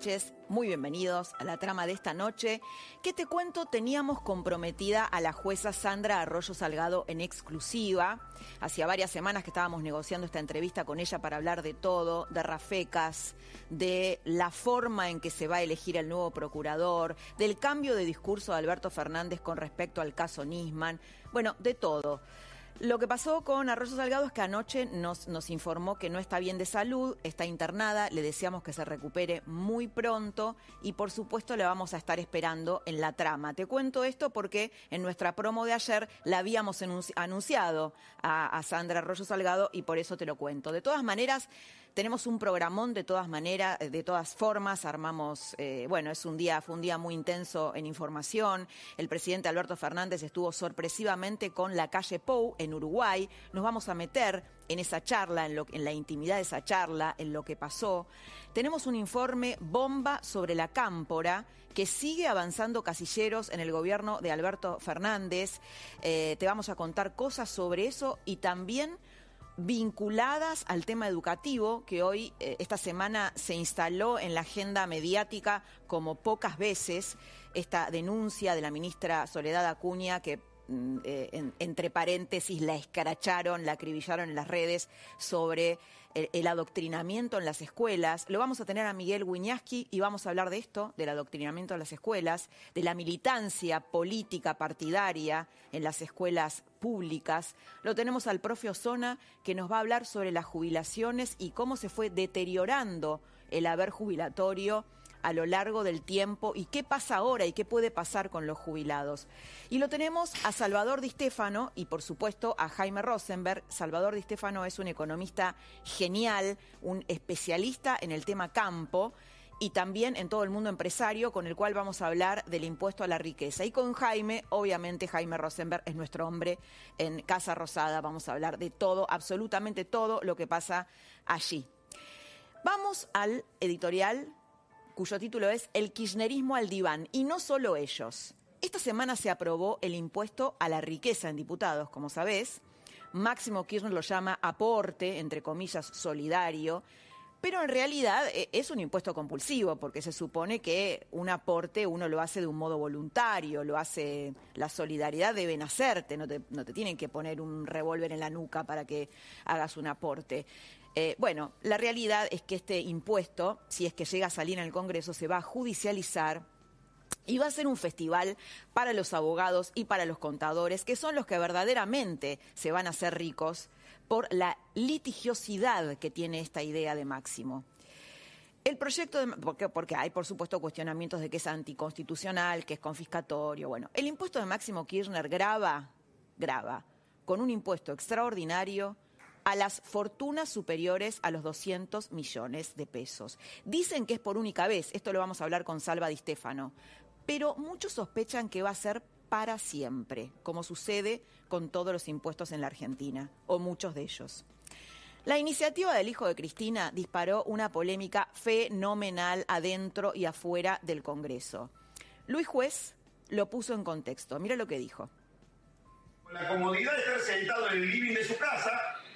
Noches, muy bienvenidos a la trama de esta noche. ¿Qué te cuento? Teníamos comprometida a la jueza Sandra Arroyo Salgado en exclusiva. Hacía varias semanas que estábamos negociando esta entrevista con ella para hablar de todo, de Rafecas, de la forma en que se va a elegir el nuevo procurador, del cambio de discurso de Alberto Fernández con respecto al caso Nisman, bueno, de todo. Lo que pasó con Arroyo Salgado es que anoche nos, informó que no está bien de salud, está internada, le deseamos que se recupere muy pronto y por supuesto le vamos a estar esperando en la trama. Te cuento esto porque en nuestra promo de ayer la habíamos anunciado a, a Sandra Arroyo Salgado y por eso te lo cuento. De todas maneras, tenemos un programón de todas maneras, de todas formas, armamos, eh, bueno, es un día, fue un día muy intenso en información. El presidente Alberto Fernández estuvo sorpresivamente con la calle Pou en Uruguay. Nos vamos a meter en esa charla, en, lo, en la intimidad de esa charla, en lo que pasó. Tenemos un informe bomba sobre la cámpora que sigue avanzando casilleros en el gobierno de Alberto Fernández. Eh, te vamos a contar cosas sobre eso y también vinculadas al tema educativo, que hoy, eh, esta semana, se instaló en la agenda mediática como pocas veces esta denuncia de la ministra Soledad Acuña, que mm, eh, entre paréntesis la escaracharon, la acribillaron en las redes sobre el, adoctrinamiento en las escuelas. Lo vamos a tener a Miguel Wiñaski y vamos a hablar de esto, del adoctrinamiento en las escuelas, de la militancia política partidaria en las escuelas públicas. Lo tenemos al profe Osona que nos va a hablar sobre las jubilaciones y cómo se fue deteriorando el haber jubilatorio a lo largo del tiempo y qué pasa ahora y qué puede pasar con los jubilados. Y lo tenemos a Salvador Di Stefano y por supuesto a Jaime Rosenberg. Salvador Di Stefano es un economista genial, un especialista en el tema campo y también en todo el mundo empresario, con el cual vamos a hablar del impuesto a la riqueza. Y con Jaime, obviamente Jaime Rosenberg es nuestro hombre en Casa Rosada, vamos a hablar de todo, absolutamente todo lo que pasa allí. Vamos al editorial cuyo título es El kirchnerismo al diván. Y no solo ellos. Esta semana se aprobó el impuesto a la riqueza en diputados, como sabés. Máximo Kirchner lo llama aporte, entre comillas, solidario. Pero en realidad eh, es un impuesto compulsivo, porque se supone que un aporte uno lo hace de un modo voluntario, lo hace, la solidaridad debe hacerte, no te, no te tienen que poner un revólver en la nuca para que hagas un aporte. Eh, bueno, la realidad es que este impuesto, si es que llega a salir en el Congreso, se va a judicializar y va a ser un festival para los abogados y para los contadores, que son los que verdaderamente se van a hacer ricos por la litigiosidad que tiene esta idea de Máximo. El proyecto, de, porque, porque, hay por supuesto cuestionamientos de que es anticonstitucional, que es confiscatorio. Bueno, el impuesto de Máximo Kirchner graba, graba, con un impuesto extraordinario a las fortunas superiores a los 200 millones de pesos. Dicen que es por única vez, esto lo vamos a hablar con Salva Di Stefano, pero muchos sospechan que va a ser para siempre, como sucede con todos los impuestos en la Argentina, o muchos de ellos. La iniciativa del hijo de Cristina disparó una polémica fenomenal adentro y afuera del Congreso. Luis Juez lo puso en contexto. Mira lo que dijo. la comodidad de estar sentado en el living de su casa,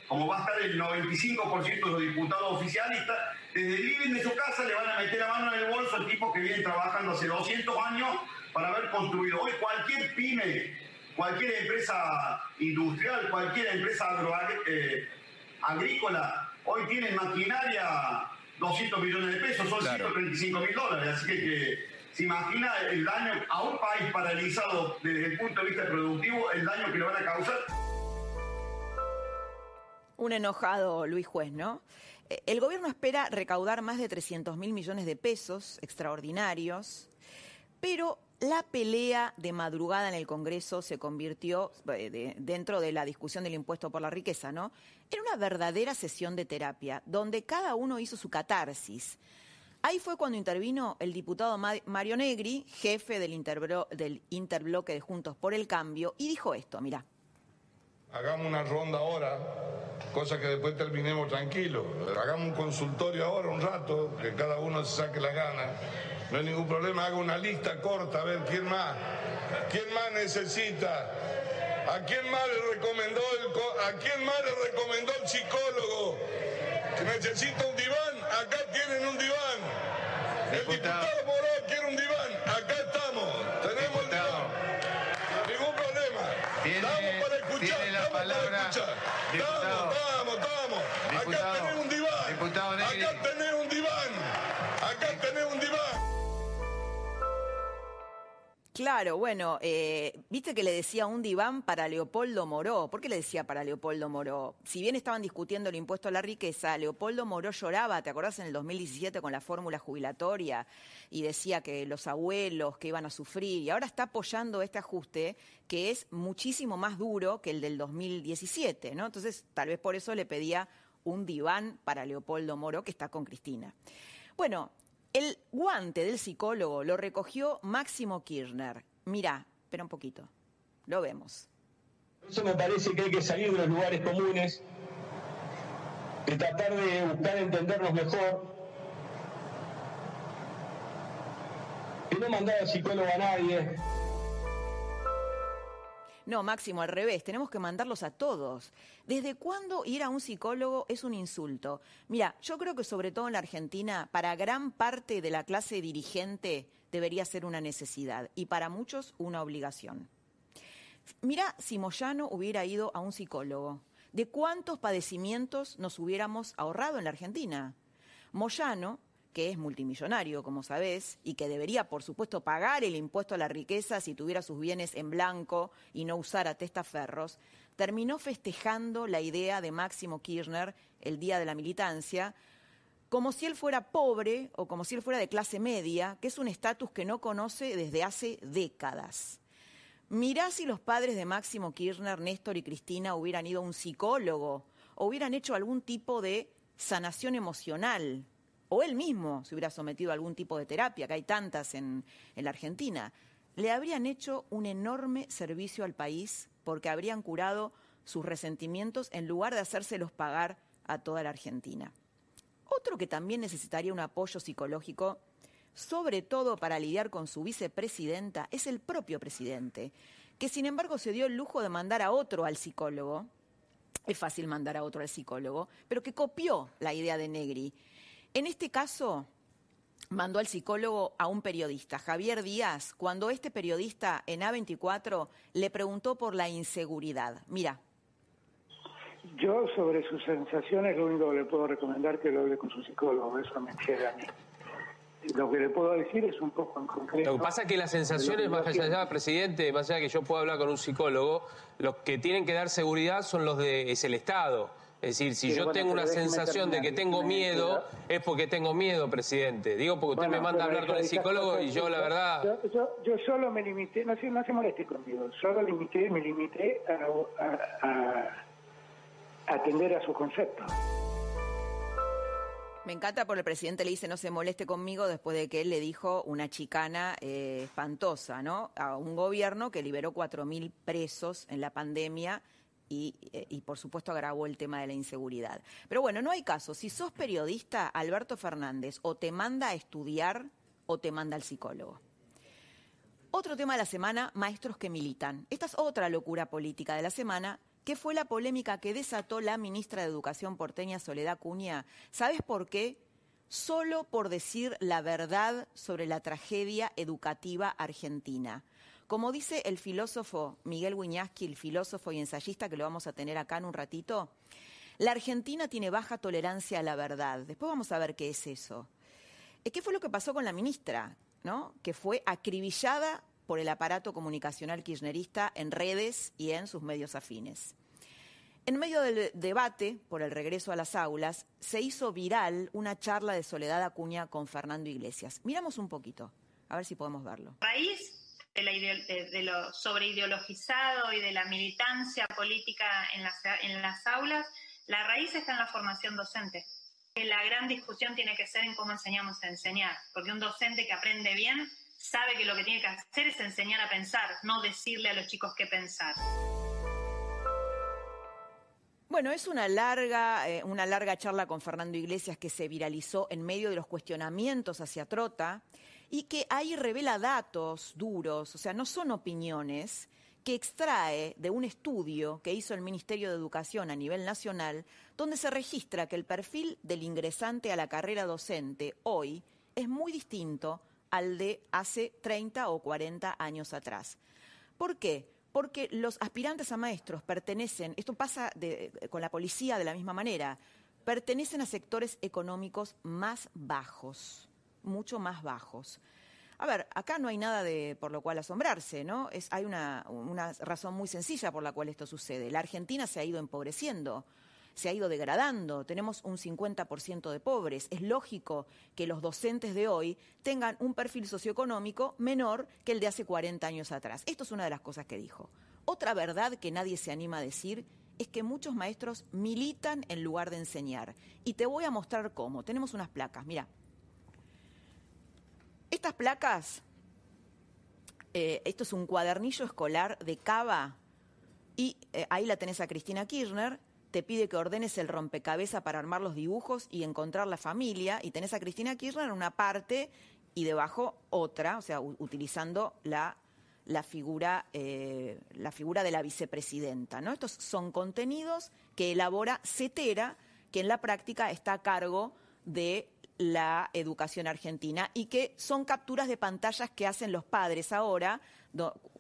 como va a estar el 95% de los diputados oficialistas, desde el living de su casa le van a meter la mano en el bolso al tipo que viene trabajando hace 200 años para haber construido. Hoy cualquier pyme, cualquier empresa industrial, cualquier empresa eh, agrícola, hoy tiene maquinaria 200 millones de pesos, son 135 mil dólares. Así que, se imagina el daño a un país paralizado desde el punto de vista productivo, el daño que le van a causar. Un enojado Luis Juez, ¿no? Eh, el gobierno espera recaudar más de 300 mil millones de pesos extraordinarios, pero la pelea de madrugada en el Congreso se convirtió, eh, dentro de la discusión del impuesto por la riqueza, ¿no? En una verdadera sesión de terapia, donde cada uno hizo su catarsis. Ahí fue cuando intervino el diputado Mario Negri, jefe del, del interbloque de Juntos por el Cambio, y dijo esto, mira. Hagamos una ronda ahora, cosa que después terminemos tranquilos. Hagamos un consultorio ahora, un rato, que cada uno se saque la gana no hay ningún problema, haga una lista corta, a ver quién más. ¿Quién más necesita? ¿A quién más le recomendó el, a quién más le recomendó el psicólogo? Que necesita un diván, acá tienen un diván. El diputado Moró quiere un diván, acá estamos, tenemos el diván. Ningún problema. estamos para escuchar, estamos para Claro, bueno, eh, viste que le decía un diván para Leopoldo Moró. ¿Por qué le decía para Leopoldo Moró? Si bien estaban discutiendo el impuesto a la riqueza, Leopoldo Moró lloraba, ¿te acordás en el 2017 con la fórmula jubilatoria? Y decía que los abuelos que iban a sufrir. Y ahora está apoyando este ajuste que es muchísimo más duro que el del 2017, ¿no? Entonces, tal vez por eso le pedía un diván para Leopoldo Moró, que está con Cristina. Bueno, el guante del psicólogo lo recogió Máximo Kirchner. Mirá, espera un poquito. Lo vemos. Por eso me parece que hay que salir de los lugares comunes, de tratar de buscar entendernos mejor, y no mandar al psicólogo a nadie. No, Máximo, al revés, tenemos que mandarlos a todos. ¿Desde cuándo ir a un psicólogo es un insulto? Mira, yo creo que sobre todo en la Argentina, para gran parte de la clase dirigente debería ser una necesidad y para muchos una obligación. Mira si Moyano hubiera ido a un psicólogo. ¿De cuántos padecimientos nos hubiéramos ahorrado en la Argentina? Moyano que es multimillonario, como sabés, y que debería, por supuesto, pagar el impuesto a la riqueza si tuviera sus bienes en blanco y no usara testaferros, terminó festejando la idea de Máximo Kirchner el día de la militancia, como si él fuera pobre o como si él fuera de clase media, que es un estatus que no conoce desde hace décadas. Mirá si los padres de Máximo Kirchner, Néstor y Cristina, hubieran ido a un psicólogo o hubieran hecho algún tipo de sanación emocional o él mismo se hubiera sometido a algún tipo de terapia, que hay tantas en, la Argentina, le habrían hecho un enorme servicio al país porque habrían curado sus resentimientos en lugar de hacérselos pagar a toda la Argentina. Otro que también necesitaría un apoyo psicológico, sobre todo para lidiar con su vicepresidenta, es el propio presidente, que sin embargo se dio el lujo de mandar a otro al psicólogo. Es fácil mandar a otro al psicólogo, pero que copió la idea de Negri en este caso, mandó al psicólogo a un periodista, Javier Díaz, cuando este periodista en A24 le preguntó por la inseguridad. Mira. Yo sobre sus sensaciones lo único que le puedo recomendar es que lo hable con su psicólogo, eso me queda a mí. Lo que le puedo decir es un poco en concreto. Lo que pasa es que las sensaciones, más allá, presidente, más allá de que yo pueda hablar con un psicólogo, los que tienen que dar seguridad son los de, es el Estado. Es decir, si yo tengo una sensación de que tengo miedo, es porque tengo miedo, presidente. Digo porque usted me manda a hablar con el psicólogo y yo, la verdad... Yo, solo me limité, no se, no se moleste conmigo, solo limité, me limité a, atender a su concepto. Me encanta porque el presidente le dice no se moleste conmigo después de que él le dijo una chicana eh, espantosa, ¿no? A un gobierno que liberó 4.000 presos en la pandemia eh, y, por supuesto agravó el tema de la inseguridad. Pero bueno, no hay caso. Si sos periodista, Alberto Fernández o te manda a estudiar o te manda al psicólogo. Otro tema de la semana, maestros que militan. Esta es otra locura política de la semana, que fue la polémica que desató la ministra de Educación porteña Soledad Cuña. ¿Sabes por qué? Solo por decir la verdad sobre la tragedia educativa argentina. Como dice el filósofo Miguel Wiñaski, el filósofo y ensayista que lo vamos a tener acá en un ratito, la Argentina tiene baja tolerancia a la verdad. Después vamos a ver qué es eso. Eh, ¿Qué fue lo que pasó con la ministra? ¿no? Que fue acribillada por el aparato comunicacional kirchnerista en redes y en sus medios afines. En medio del debate por el regreso a las aulas, se hizo viral una charla de Soledad Acuña con Fernando Iglesias. Miramos un poquito, a ver si podemos verlo. País de, lo sobreideologizado y de la militancia política en las, en las aulas, la raíz está en la formación docente. La gran discusión tiene que ser en cómo enseñamos a enseñar, porque un docente que aprende bien sabe que lo que tiene que hacer es enseñar a pensar, no decirle a los chicos qué pensar. Bueno, es una larga, eh, una larga charla con Fernando Iglesias que se viralizó en medio de los cuestionamientos hacia Trota y que ahí revela datos duros, o sea, no son opiniones, que extrae de un estudio que hizo el Ministerio de Educación a nivel nacional, donde se registra que el perfil del ingresante a la carrera docente hoy es muy distinto al de hace 30 o 40 años atrás. ¿Por qué? Porque los aspirantes a maestros pertenecen, esto pasa con la policía de la misma manera, pertenecen a sectores económicos más bajos, mucho más bajos. A ver, acá no hay nada de por lo cual asombrarse, ¿no? Hay una, una razón muy sencilla por la cual esto sucede. La Argentina se ha ido empobreciendo se ha ido degradando, tenemos un 50% de pobres. Es lógico que los docentes de hoy tengan un perfil socioeconómico menor que el de hace 40 años atrás. Esto es una de las cosas que dijo. Otra verdad que nadie se anima a decir es que muchos maestros militan en lugar de enseñar. Y te voy a mostrar cómo. Tenemos unas placas, mira. Estas placas, eh, esto es un cuadernillo escolar de Cava, y eh, ahí la tenés a Cristina Kirchner, te pide que ordenes el rompecabezas para armar los dibujos y encontrar la familia, y tenés a Cristina Kirchner en una parte y debajo otra, o sea, utilizando la, la, figura, eh, la figura de la vicepresidenta. ¿no? Estos son contenidos que elabora CETERA, que en la práctica está a cargo de la educación argentina y que son capturas de pantallas que hacen los padres ahora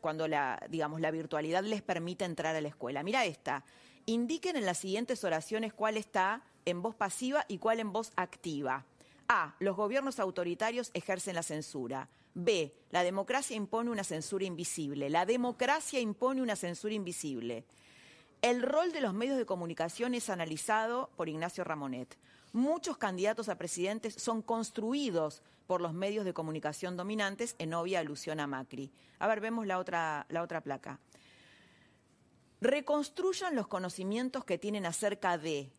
cuando la, digamos, la virtualidad les permite entrar a la escuela. Mira esta. Indiquen en las siguientes oraciones cuál está en voz pasiva y cuál en voz activa. A. Los gobiernos autoritarios ejercen la censura. B. La democracia impone una censura invisible. La democracia impone una censura invisible. El rol de los medios de comunicación es analizado por Ignacio Ramonet. Muchos candidatos a presidentes son construidos por los medios de comunicación dominantes en obvia alusión a Macri. A ver, vemos la otra, la otra placa. Reconstruyan los conocimientos que tienen acerca de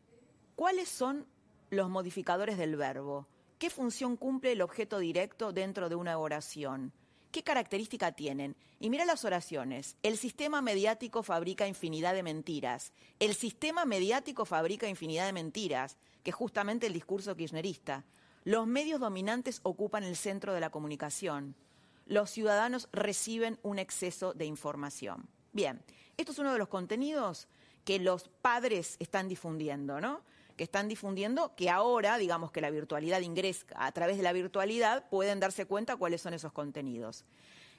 cuáles son los modificadores del verbo, qué función cumple el objeto directo dentro de una oración, qué característica tienen. Y mira las oraciones. El sistema mediático fabrica infinidad de mentiras. El sistema mediático fabrica infinidad de mentiras que es justamente el discurso kirchnerista. Los medios dominantes ocupan el centro de la comunicación. Los ciudadanos reciben un exceso de información. Bien, esto es uno de los contenidos que los padres están difundiendo, ¿no? Que están difundiendo que ahora, digamos que la virtualidad ingresa, a través de la virtualidad pueden darse cuenta cuáles son esos contenidos.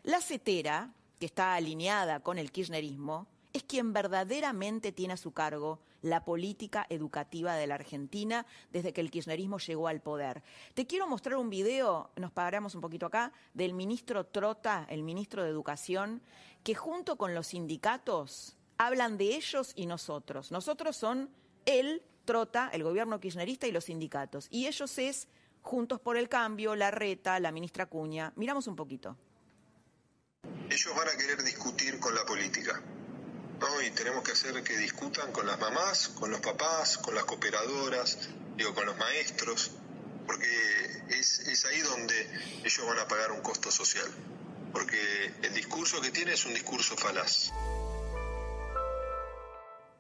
La CETERA, que está alineada con el kirchnerismo, es quien verdaderamente tiene a su cargo la política educativa de la Argentina desde que el kirchnerismo llegó al poder. Te quiero mostrar un video, nos paramos un poquito acá, del ministro Trota, el ministro de Educación, que junto con los sindicatos hablan de ellos y nosotros. Nosotros son él, Trota, el gobierno kirchnerista y los sindicatos. Y ellos es Juntos por el Cambio, la Reta, la ministra Cuña. Miramos un poquito. Ellos van a querer discutir con la política y tenemos que hacer que discutan con las mamás, con los papás, con las cooperadoras, digo, con los maestros, porque es, es ahí donde ellos van a pagar un costo social, porque el discurso que tiene es un discurso falaz.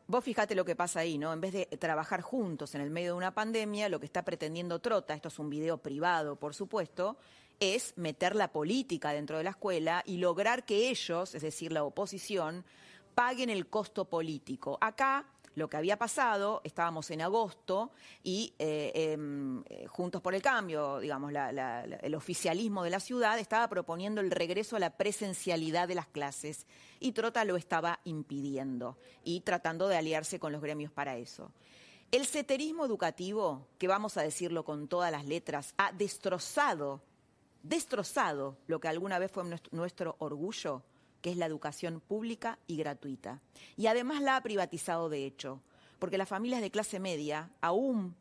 Vos fijate lo que pasa ahí, ¿no? En vez de trabajar juntos en el medio de una pandemia, lo que está pretendiendo Trota, esto es un video privado, por supuesto, es meter la política dentro de la escuela y lograr que ellos, es decir, la oposición, paguen el costo político. Acá lo que había pasado, estábamos en agosto y eh, em, eh, Juntos por el Cambio, digamos, el oficialismo de la ciudad estaba proponiendo el regreso a la presencialidad de las clases y Trota lo estaba impidiendo y tratando de aliarse con los gremios para eso. El ceterismo educativo, que vamos a decirlo con todas las letras, ha destrozado, destrozado lo que alguna vez fue nuestro orgullo que es la educación pública y gratuita. Y además la ha privatizado de hecho, porque las familias de clase media, aún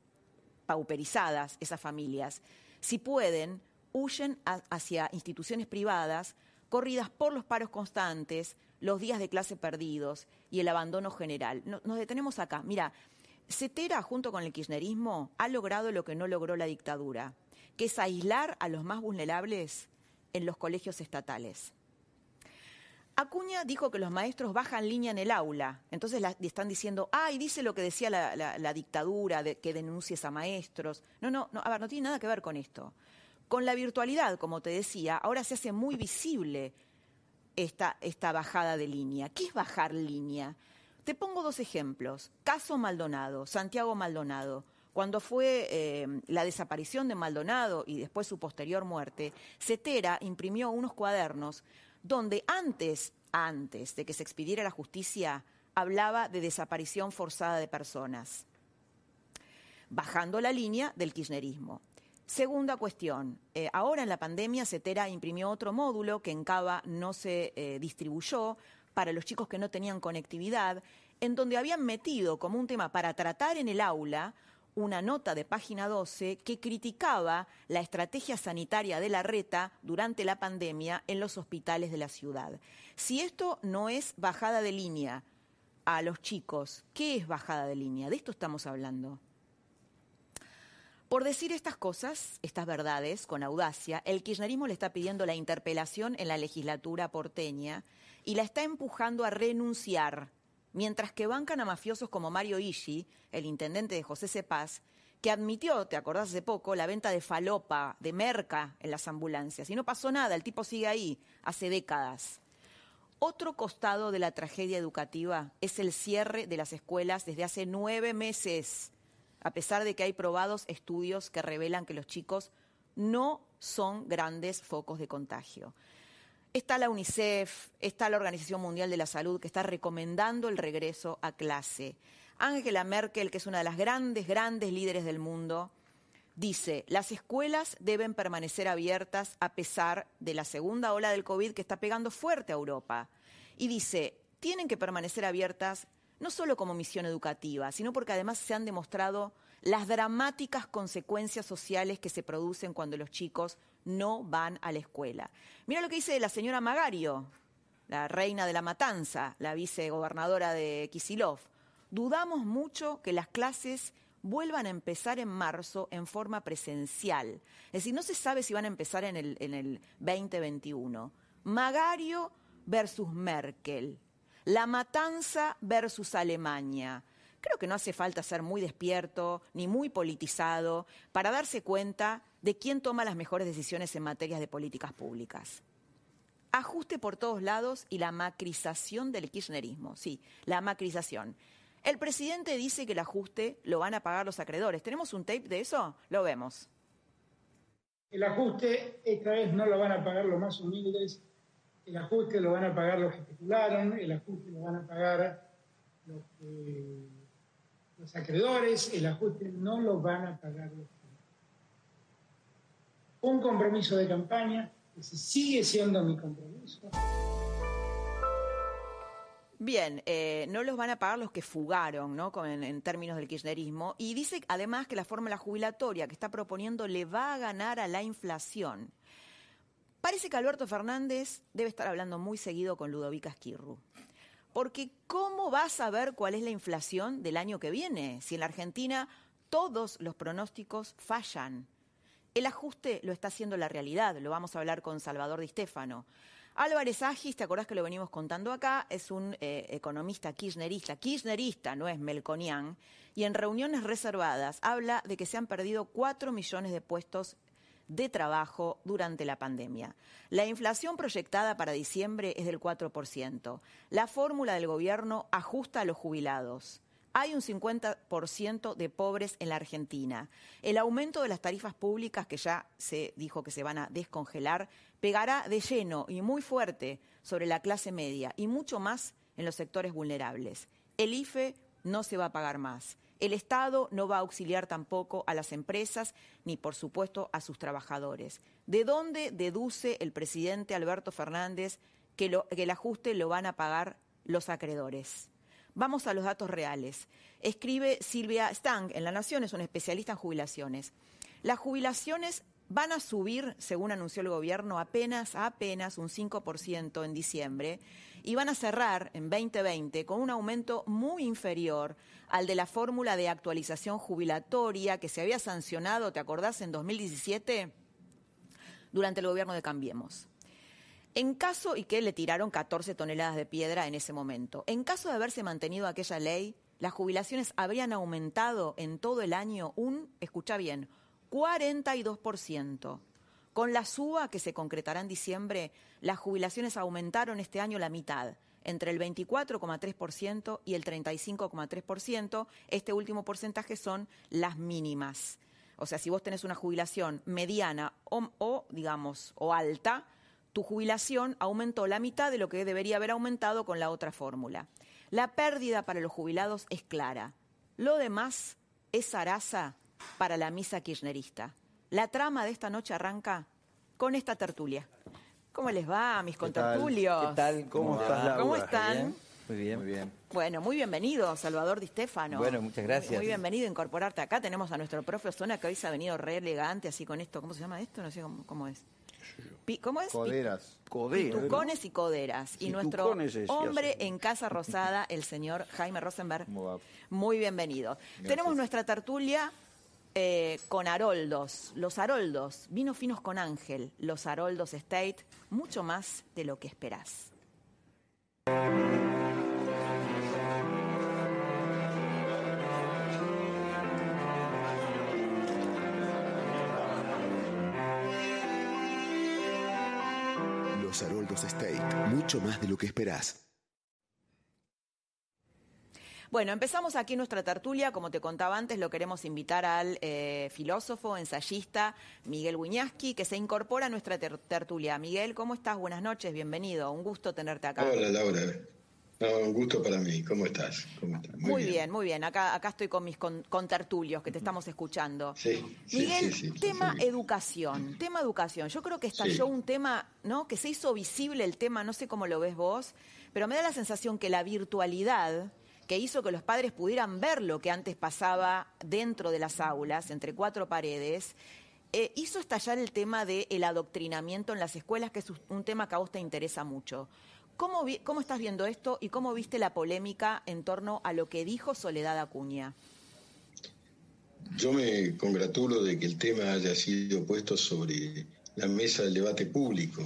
pauperizadas esas familias, si pueden, huyen hacia instituciones privadas corridas por los paros constantes, los días de clase perdidos y el abandono general. Nos detenemos acá. Mira, Cetera, junto con el kirchnerismo, ha logrado lo que no logró la dictadura, que es aislar a los más vulnerables en los colegios estatales. Acuña dijo que los maestros bajan línea en el aula, entonces están diciendo, ay, dice lo que decía la, dictadura, de, que denuncies a maestros. No, no, no, no tiene nada que ver con esto. Con la virtualidad, como te decía, ahora se hace muy visible esta, esta bajada de línea. ¿Qué es bajar línea? Te pongo dos ejemplos. Caso Maldonado, Santiago Maldonado. Cuando fue eh, la desaparición de Maldonado y después su posterior muerte, Cetera imprimió unos cuadernos donde antes, antes de que se expidiera la justicia, hablaba de desaparición forzada de personas, bajando la línea del kirchnerismo. Segunda cuestión, eh, ahora en la pandemia CETERA imprimió otro módulo que en Cava no se eh, distribuyó para los chicos que no tenían conectividad, en donde habían metido como un tema para tratar en el aula una nota de página 12 que criticaba la estrategia sanitaria de la reta durante la pandemia en los hospitales de la ciudad. Si esto no es bajada de línea a los chicos, ¿qué es bajada de línea? De esto estamos hablando. Por decir estas cosas, estas verdades, con audacia, el kirchnerismo le está pidiendo la interpelación en la legislatura porteña y la está empujando a renunciar mientras que bancan a mafiosos como Mario Ishi, el intendente de José Cepaz, que admitió, te acordás hace poco, la venta de falopa, de merca en las ambulancias. Y no pasó nada, el tipo sigue ahí, hace décadas. Otro costado de la tragedia educativa es el cierre de las escuelas desde hace nueve meses, a pesar de que hay probados estudios que revelan que los chicos no son grandes focos de contagio. Está la UNICEF, está la Organización Mundial de la Salud que está recomendando el regreso a clase. Angela Merkel, que es una de las grandes, grandes líderes del mundo, dice, las escuelas deben permanecer abiertas a pesar de la segunda ola del COVID que está pegando fuerte a Europa. Y dice, tienen que permanecer abiertas no solo como misión educativa, sino porque además se han demostrado las dramáticas consecuencias sociales que se producen cuando los chicos no van a la escuela. Mira lo que dice la señora Magario, la reina de la matanza, la vicegobernadora de Kisilov. Dudamos mucho que las clases vuelvan a empezar en marzo en forma presencial. Es decir, no se sabe si van a empezar en el, en el 2021. Magario versus Merkel. La matanza versus Alemania. Creo que no hace falta ser muy despierto ni muy politizado para darse cuenta de quién toma las mejores decisiones en materias de políticas públicas. Ajuste por todos lados y la macrización del kirchnerismo. Sí, la macrización. El presidente dice que el ajuste lo van a pagar los acreedores. ¿Tenemos un tape de eso? Lo vemos. El ajuste esta vez no lo van a pagar los más humildes, el ajuste lo van a pagar los que especularon, el ajuste lo van a pagar los que los acreedores, el ajuste no lo van a pagar los Un compromiso de campaña, que sigue siendo mi compromiso. Bien, eh, no los van a pagar los que fugaron, ¿no? en, términos del kirchnerismo. Y dice además que la fórmula jubilatoria que está proponiendo le va a ganar a la inflación. Parece que Alberto Fernández debe estar hablando muy seguido con Ludovica Esquirru. Porque ¿cómo vas a saber cuál es la inflación del año que viene si en la Argentina todos los pronósticos fallan? El ajuste lo está haciendo la realidad, lo vamos a hablar con Salvador Di Stefano. Álvarez Agis, ¿te acordás que lo venimos contando acá? Es un eh, economista kirchnerista, kirchnerista, no es melconian, y en reuniones reservadas habla de que se han perdido cuatro millones de puestos de trabajo durante la pandemia. La inflación proyectada para diciembre es del 4%. La fórmula del gobierno ajusta a los jubilados. Hay un 50% de pobres en la Argentina. El aumento de las tarifas públicas, que ya se dijo que se van a descongelar, pegará de lleno y muy fuerte sobre la clase media y mucho más en los sectores vulnerables. El IFE no se va a pagar más. El Estado no va a auxiliar tampoco a las empresas ni, por supuesto, a sus trabajadores. ¿De dónde deduce el presidente Alberto Fernández que, el ajuste lo van a pagar los acreedores? Vamos a los datos reales. Escribe Silvia Stang en La Nación, es una especialista en jubilaciones. Las jubilaciones van a subir, según anunció el gobierno, apenas, apenas un 5% en diciembre y van a cerrar en 2020 con un aumento muy inferior al de la fórmula de actualización jubilatoria que se había sancionado, ¿te acordás?, en 2017 durante el gobierno de Cambiemos. En caso, y que le tiraron 14 toneladas de piedra en ese momento, en caso de haberse mantenido aquella ley, las jubilaciones habrían aumentado en todo el año un, escucha bien, 42%. Con la suba que se concretará en diciembre, las jubilaciones aumentaron este año la mitad, entre el 24,3% y el 35,3%. Este último porcentaje son las mínimas. O sea, si vos tenés una jubilación mediana o, digamos, o alta, tu jubilación aumentó la mitad de lo que debería haber aumentado con la otra fórmula. La pérdida para los jubilados es clara. Lo demás es zaraza para la misa kirchnerista. La trama de esta noche arranca con esta tertulia. ¿Cómo les va, mis contertulios? ¿Qué tal? ¿Cómo, estás, ¿Cómo están? Muy bien. Muy bien. Bueno, muy bienvenido, Salvador Di Stefano. Bueno, muchas gracias. Muy bienvenido a incorporarte acá. Tenemos a nuestro profe Osona que hoy se ha venido re elegante, así con esto. ¿Cómo se llama esto? No sé cómo, cómo es. Pi- ¿Cómo es? Coderas. Coderas. Pitucones y coderas. Y nuestro hombre en Casa Rosada, el señor Jaime Rosenberg. ¿Cómo? Muy bienvenido. Tenemos nuestra tertulia eh, con Haroldos, los Haroldos, vinos finos con Ángel, los Haroldos State, mucho más de lo que esperás. Los Haroldos State, mucho más de lo que esperás. Bueno, empezamos aquí nuestra tertulia. Como te contaba antes, lo queremos invitar al eh, filósofo, ensayista Miguel Wiñaski, que se incorpora a nuestra ter- tertulia. Miguel, ¿cómo estás? Buenas noches, bienvenido. Un gusto tenerte acá. Hola Laura, No, un gusto para mí. ¿Cómo estás? ¿Cómo estás? Muy, bien. muy bien. Acá, acá estoy con mis con, contertulios que te estamos escuchando. Sí, sí, Miguel, sí, tema educación, tema educación. Yo creo que estalló un tema, ¿no? Que se hizo visible el tema, no sé cómo lo ves vos, pero me da la sensación que la virtualidad que hizo que los padres pudieran ver lo que antes pasaba dentro de las aulas, entre cuatro paredes, eh, hizo estallar el tema del adoctrinamiento en las escuelas, que es un tema que a vos te interesa mucho. ¿Cómo, ¿Cómo estás viendo esto y cómo viste la polémica en torno a lo que dijo Soledad Acuña? Yo me congratulo de que el tema haya sido puesto sobre la mesa del debate público.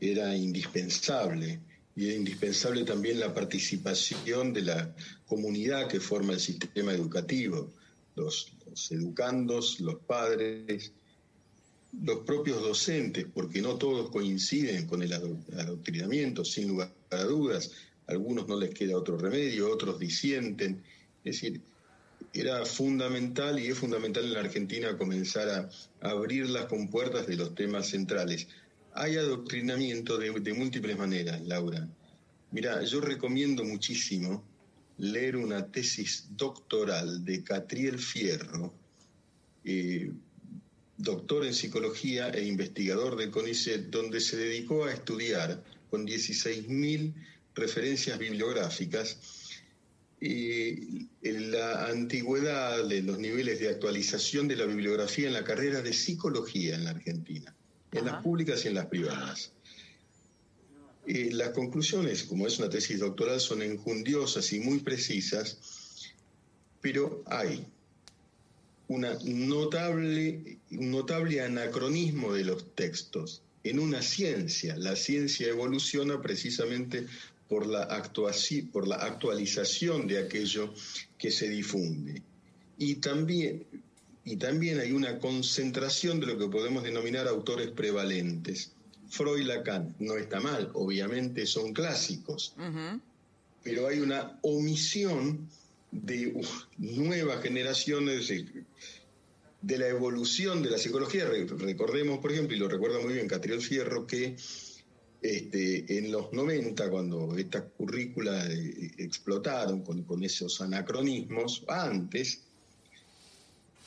Era indispensable y era indispensable también la participación de la comunidad que forma el sistema educativo, los, educandos, los padres, los propios docentes, porque no todos coinciden con el ado- adoctrinamiento, sin lugar a dudas. Algunos no les queda otro remedio, otros disienten. Es decir, era fundamental y es fundamental en la Argentina comenzar a abrir las compuertas de los temas centrales. Hay adoctrinamiento de, múltiples maneras, Laura. Mira, yo recomiendo muchísimo leer una tesis doctoral de Catriel Fierro, eh, doctor en psicología e investigador del CONICET, donde se dedicó a estudiar con 16.000 referencias bibliográficas eh, en la antigüedad de los niveles de actualización de la bibliografía en la carrera de psicología en la Argentina, en las públicas y en las privadas. Eh, las conclusiones, como es una tesis doctoral, son enjundiosas y muy precisas, pero hay una notable, un notable anacronismo de los textos en una ciencia. La ciencia evoluciona precisamente por la, actuaci- por la actualización de aquello que se difunde. Y también, y también hay una concentración de lo que podemos denominar autores prevalentes. Freud y Lacan no está mal, obviamente son clásicos, pero hay una omisión de uh, nuevas generaciones de, de la evolución de la psicología. Re- recordemos, por ejemplo, y lo recuerda muy bien Catriel Fierro, que este, en los 90, cuando estas currículas eh, explotaron con, con esos anacronismos, antes,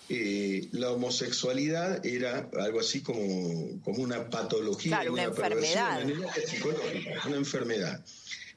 eh, la homosexualidad era algo así como, como una patología, Claro, una perversión enfermedad. una enfermedad.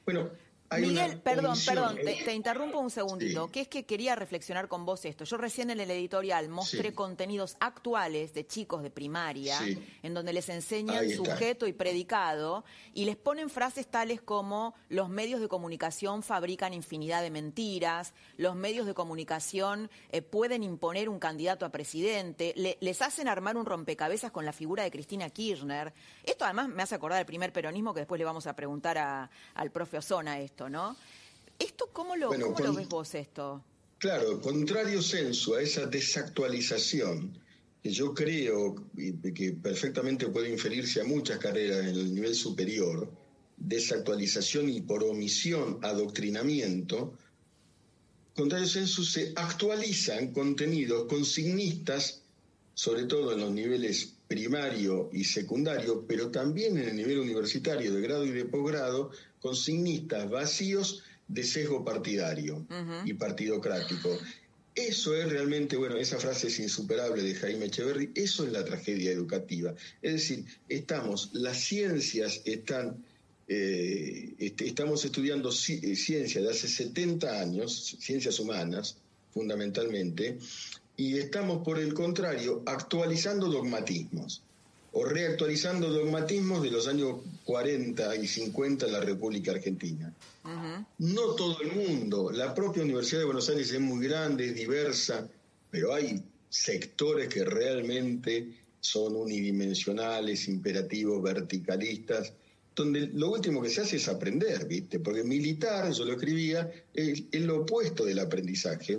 Bueno, Miguel, perdón, perdón, te, interrumpo un segundito, que es que quería reflexionar con vos esto. Yo recién en el editorial mostré contenidos actuales de chicos de primaria, en donde les enseñan sujeto y predicado, y les ponen frases tales como los medios de comunicación fabrican infinidad de mentiras, los medios de comunicación eh, pueden imponer un candidato a presidente, les hacen armar un rompecabezas con la figura de Cristina Kirchner. Esto además me hace acordar del primer peronismo, que después le vamos a preguntar al profe Osona esto. ¿No? ¿Esto cómo lo, ves vos esto? Claro, contrario senso a esa desactualización que yo creo que perfectamente puede inferirse a muchas carreras en el nivel superior, desactualización y por omisión adoctrinamiento, contrario senso se actualizan contenidos consignistas, sobre todo en los niveles primario y secundario, pero también en el nivel universitario de grado y de posgrado, consignistas vacíos de sesgo partidario y partidocrático. Eso es realmente, bueno, esa frase es insuperable de Jaime Echeverry, eso es la tragedia educativa. Es decir, estamos, las ciencias están, eh, este, estamos estudiando eh, ciencia de hace 70 años, ciencias humanas fundamentalmente, y estamos, por el contrario, actualizando dogmatismos o reactualizando dogmatismos de los años 40 y 50 en la República Argentina. No todo el mundo, la propia Universidad de Buenos Aires es muy grande, es diversa, pero hay sectores que realmente son unidimensionales, imperativos, verticalistas, donde lo último que se hace es aprender, ¿viste? Porque militar, yo lo escribía, es, lo opuesto del aprendizaje.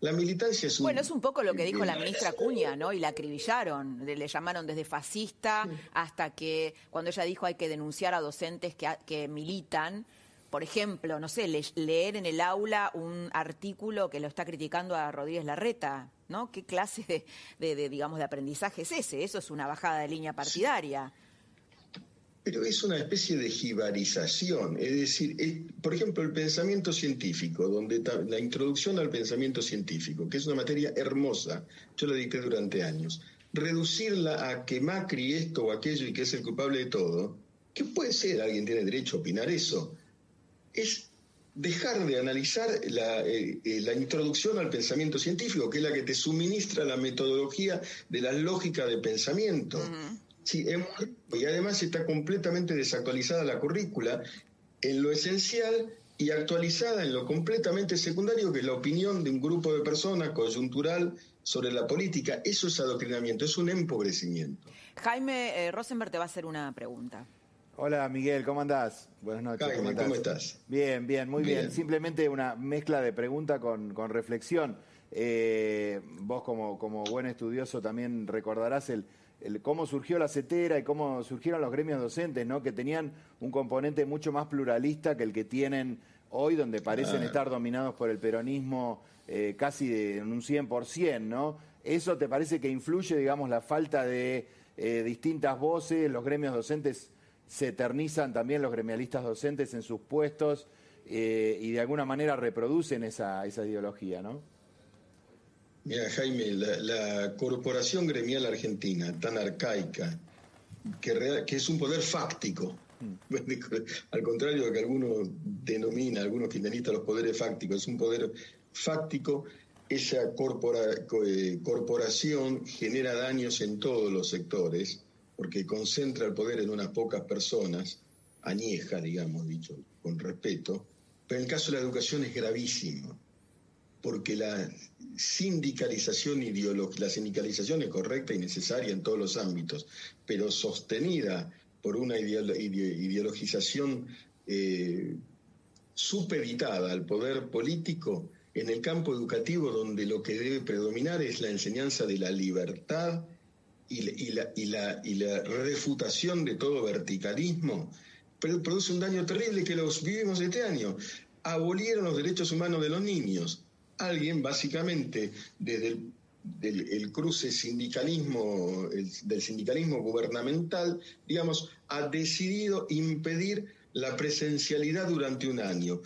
La militancia es un... Bueno, es un poco lo que dijo la ministra Cuña, ¿no? Y la acribillaron, le llamaron desde fascista hasta que cuando ella dijo hay que denunciar a docentes que, que militan, por ejemplo, no sé, leer en el aula un artículo que lo está criticando a Rodríguez Larreta, ¿no? ¿Qué clase de, de digamos, de aprendizaje es ese? Eso es una bajada de línea partidaria pero es una especie de jibarización, es decir, por ejemplo, el pensamiento científico, donde la introducción al pensamiento científico, que es una materia hermosa, yo la dicté durante años, reducirla a que Macri esto o aquello y que es el culpable de todo, ¿qué puede ser? ¿Alguien tiene derecho a opinar eso? Es dejar de analizar eh, eh, la, introducción al pensamiento científico, que es la que te suministra la metodología de la lógica de pensamiento. Sí, y además está completamente desactualizada la currícula en lo esencial y actualizada en lo completamente secundario, que es la opinión de un grupo de personas coyuntural sobre la política. Eso es adoctrinamiento, es un empobrecimiento. Jaime eh, Rosenberg te va a hacer una pregunta. Hola Miguel, ¿cómo andás? Buenas noches. Jaime, ¿cómo, estás? Bien, bien, muy bien. Simplemente una mezcla de pregunta con, reflexión. Eh, vos como, como buen estudioso también recordarás el, cómo surgió la CETERA y cómo surgieron los gremios docentes, ¿no? que tenían un componente mucho más pluralista que el que tienen hoy, donde parecen estar dominados por el peronismo eh, casi de un 100%, ¿no? ¿Eso te parece que influye, digamos, la falta de eh, distintas voces? Los gremios docentes se eternizan también, los gremialistas docentes en sus puestos eh, y de alguna manera reproducen esa, esa ideología, ¿no? Mira, Jaime, la, corporación gremial argentina, tan arcaica, que, que es un poder fáctico, mm. al contrario de que algunos denomina, algunos kirchneristas, los poderes fácticos, es un poder fáctico, esa eh, corporación genera daños en todos los sectores, porque concentra el poder en unas pocas personas, añeja, digamos, dicho con respeto, pero en el caso de la educación es gravísimo porque la sindicalización ideológica, la sindicalización es correcta y necesaria en todos los ámbitos, pero sostenida por una ideologización eh, supeditada al poder político, en el campo educativo donde lo que debe predominar es la enseñanza de la libertad y la, y la refutación de todo verticalismo, produce un daño terrible que los vivimos este año. Abolieron los derechos humanos de los niños, alguien básicamente desde el, cruce sindicalismo, del sindicalismo gubernamental, digamos, ha decidido impedir la presencialidad durante un año.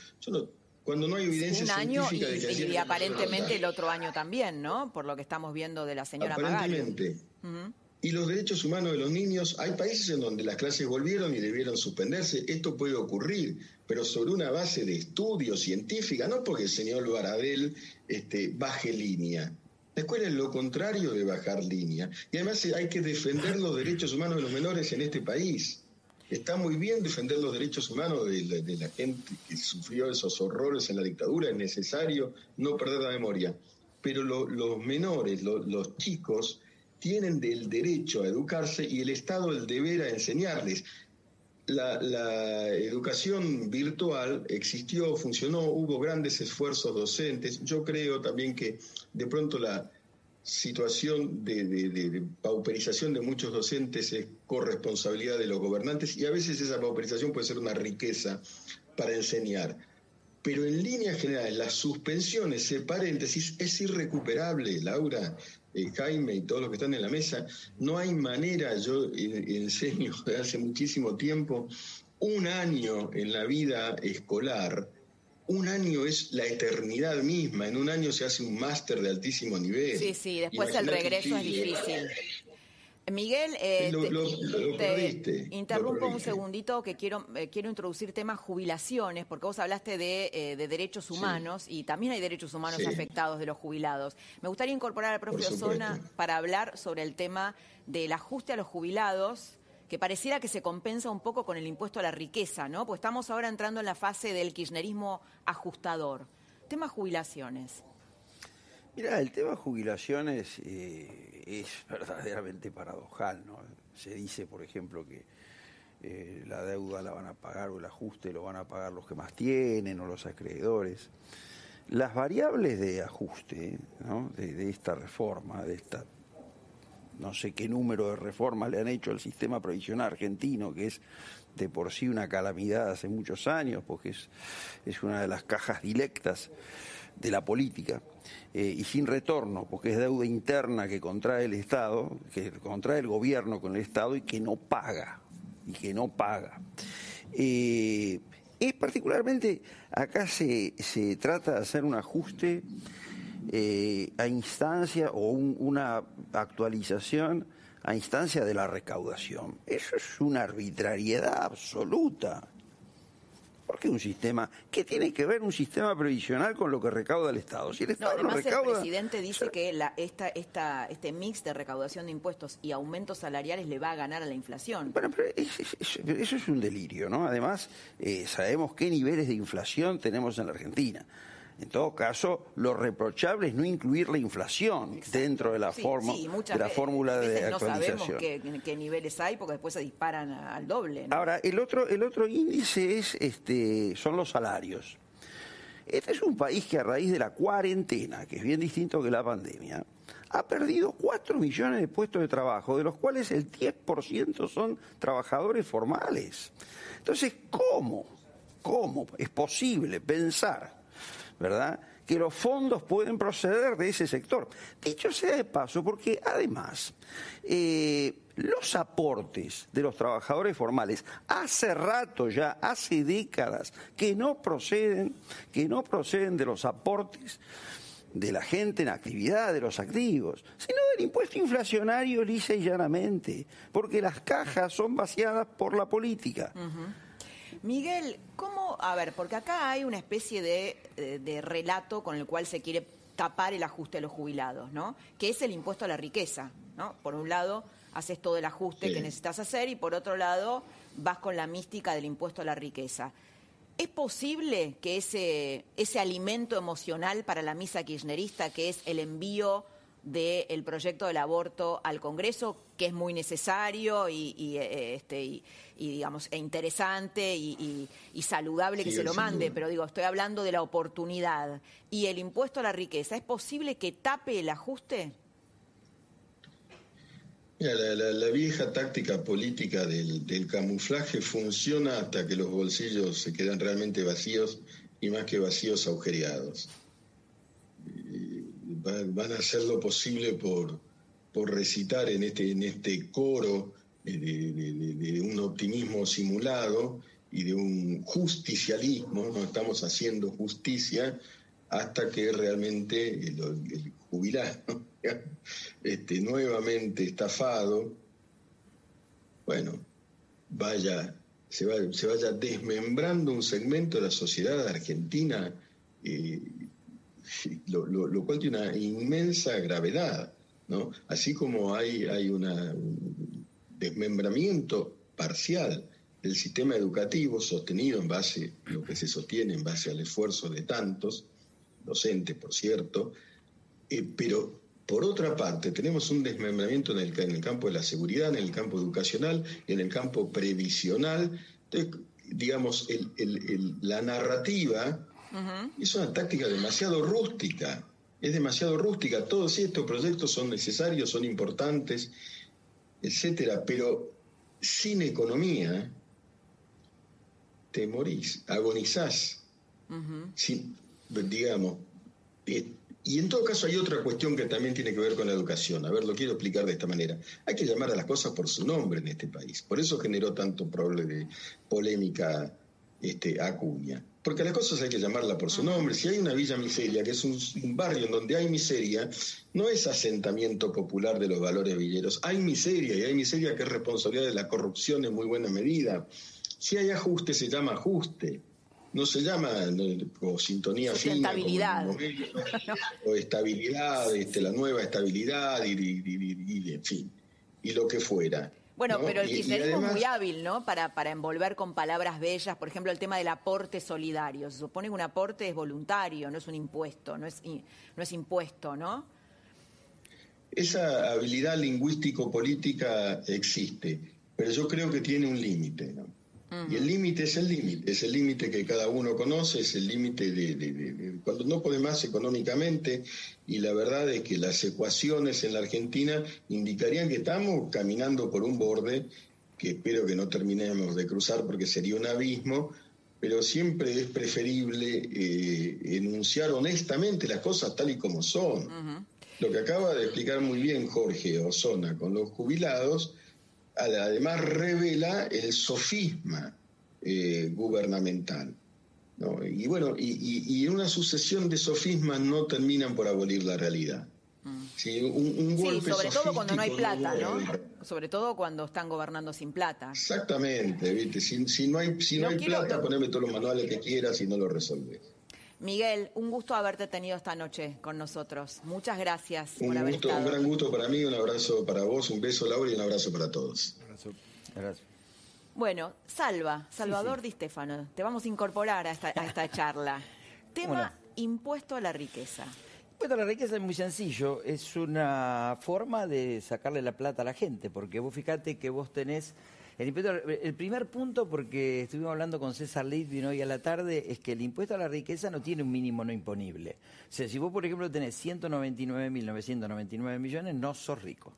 cuando no hay evidencia un año y, de que y, aparentemente el otro año también, ¿no? Por lo que estamos viendo de la señora Aparentemente. Y los derechos humanos de los niños, hay países en donde las clases volvieron y debieron suspenderse. Esto puede ocurrir, pero sobre una base de estudio científica, no porque el señor Baradel este, baje línea. La escuela es lo contrario de bajar línea. Y además hay que defender los derechos humanos de los menores en este país. Está muy bien defender los derechos humanos de la, gente que sufrió esos horrores en la dictadura, es necesario no perder la memoria. Pero los menores, los chicos, tienen el derecho a educarse y el Estado el deber a enseñarles. La, educación virtual existió, funcionó, hubo grandes esfuerzos docentes. Yo creo también que de pronto la situación de, pauperización de muchos docentes es corresponsabilidad de los gobernantes y a veces esa pauperización puede ser una riqueza para enseñar. Pero en líneas generales, las suspensiones, ese paréntesis, es irrecuperable, Laura. Eh, Jaime y todos los que están en la mesa, no hay manera, yo enseño desde hace muchísimo tiempo, un año en la vida escolar, un año es la eternidad misma, en un año se hace un máster de altísimo nivel. Sí, sí, después el regreso es difícil. Miguel, eh, te, interrumpo un segundito que quiero, eh, quiero introducir temas jubilaciones, porque vos hablaste de, eh, derechos humanos y también hay derechos humanos afectados de los jubilados. Me gustaría incorporar al propio Zona para hablar sobre el tema del ajuste a los jubilados, que pareciera que se compensa un poco con el impuesto a la riqueza, ¿no? Pues estamos ahora entrando en la fase del kirchnerismo ajustador. Tema jubilaciones. Mira, el tema jubilaciones eh, es verdaderamente paradojal, ¿no? Se dice, por ejemplo, que eh, la deuda la van a pagar o el ajuste lo van a pagar los que más tienen o los acreedores. Las variables de ajuste de, esta reforma, de esta no sé qué número de reformas le han hecho al sistema provisional argentino, que es de por sí una calamidad hace muchos años, porque es, es una de las cajas directas de la política eh, y sin retorno, porque es deuda interna que contrae el Estado, que contrae el gobierno con el Estado y que no paga, y que no paga. Eh, particularmente, acá se, se, trata de hacer un ajuste eh, a instancia o una actualización a instancia de la recaudación. Eso es una arbitrariedad absoluta. ¿Por qué un sistema? ¿Qué tiene que ver un sistema previsional con lo que recauda el Estado? Si el Estado no, además el presidente dice que la, esta, esta, este mix de recaudación de impuestos y aumentos salariales le va a ganar a la inflación. Bueno, pero eso es un delirio, ¿no? Además, eh, sabemos qué niveles de inflación tenemos en la Argentina. En todo caso, lo reprochable es no incluir la inflación dentro de la, forma, de la fórmula de actualización. No sabemos qué, niveles hay porque después se disparan al doble. Ahora, el otro, el otro índice es, este, son los salarios. Este es un país que a raíz de la cuarentena, que es bien distinto que la pandemia, ha perdido 4 millones de puestos de trabajo, de los cuales el 10% son trabajadores formales. Entonces, ¿cómo? ¿Cómo es posible pensar ¿verdad? Que los fondos pueden proceder de ese sector. Dicho sea de paso, porque además eh, los aportes de los trabajadores formales hace rato ya, hace décadas, que no proceden, que no proceden de los aportes de la gente en actividad, de los activos, sino del impuesto inflacionario lisa y llanamente, porque las cajas son vaciadas por la política. Miguel, ¿cómo? A ver, porque acá hay una especie de, relato con el cual se quiere tapar el ajuste a los jubilados, ¿no? Que es el impuesto a la riqueza, ¿no? Por un lado, haces todo el ajuste que necesitas hacer y por otro lado, vas con la mística del impuesto a la riqueza. ¿Es posible que ese, ese alimento emocional para la misa kirchnerista, que es el envío del proyecto del aborto al Congreso, que es muy necesario y, eh, este, digamos, e interesante y, saludable que se lo mande, pero digo, estoy hablando de la oportunidad. ¿Y el impuesto a la riqueza, es posible que tape el ajuste? Mira, la, vieja táctica política del, del, camuflaje funciona hasta que los bolsillos se quedan realmente vacíos y más que vacíos agujereados van a hacer lo posible por, por recitar en este, en este coro de, un optimismo simulado y de un justicialismo, no estamos haciendo justicia hasta que realmente el, jubilado, este, nuevamente estafado, bueno, vaya, se, vaya desmembrando un segmento de la sociedad argentina, eh, lo, cual tiene una inmensa gravedad, ¿no? Así como hay, hay un desmembramiento parcial del sistema educativo sostenido en base, lo que se sostiene en base al esfuerzo de tantos, docentes por cierto, eh, pero por otra parte, tenemos un desmembramiento en el, en el, campo de la seguridad, en el campo educacional, en el campo previsional. Entonces, digamos, la narrativa es una táctica demasiado rústica, es demasiado rústica. Todos estos proyectos son necesarios, son importantes, etcétera, pero sin economía te morís, agonizás. digamos, eh, y en todo caso hay otra cuestión que también tiene que ver con la educación. A ver, lo quiero explicar de esta manera. Hay que llamar a las cosas por su nombre en este país. Por eso generó tanto problema de polémica este, Acuña. Porque las cosas hay que llamarlas por su nombre. Si hay una villa miseria, que es un, barrio en donde hay miseria, no es asentamiento popular de los valores villeros. Hay miseria y hay miseria que es responsabilidad de la corrupción en muy buena medida. Si hay ajuste, se llama ajuste no se llama o sintonía fina, o estabilidad, este, la nueva estabilidad y, en fin, y lo que fuera. Bueno, pero el kirchnerismo es muy hábil, ¿no? Para, para envolver con palabras bellas, por ejemplo, el tema del aporte solidario. Se supone que un aporte es voluntario, no es un impuesto, no es, no es impuesto, ¿no? Esa habilidad lingüístico-política existe, pero yo creo que tiene un límite, ¿no? Y el límite es el límite, es el límite que cada uno conoce, es el límite de, cuando no puede más económicamente. Y la verdad es que las ecuaciones en la Argentina indicarían que estamos caminando por un borde que espero que no terminemos de cruzar porque sería un abismo, pero siempre es preferible eh, enunciar honestamente las cosas tal y como son. Lo que acaba de explicar muy bien Jorge Osona con los jubilados, además revela el sofisma eh, gubernamental. Y bueno, y, una sucesión de sofismas no terminan por abolir la realidad. Mm. Sí, sobre todo cuando no hay plata, ¿no? Sobre todo cuando están gobernando sin plata. Exactamente, ¿viste? Si, no hay, si no, hay plata, poneme todos los manuales que quieras y no lo resolves. Miguel, un gusto haberte tenido esta noche con nosotros. Muchas gracias un por haber gusto, Un gran gusto para mí, un abrazo para vos, un beso Laura y un abrazo para todos. Abrazo. Bueno, Salva, Salvador Di Stefano, te vamos a incorporar a esta, charla. Tema impuesto a la riqueza. Impuesto a la riqueza es muy sencillo, es una forma de sacarle la plata a la gente, porque vos fíjate que vos tenés el, primer punto, porque estuvimos hablando con César Litvin hoy a la tarde, es que el impuesto a la riqueza no tiene un mínimo no imponible. O sea, si vos, por ejemplo, tenés 199.999 millones, no sos rico.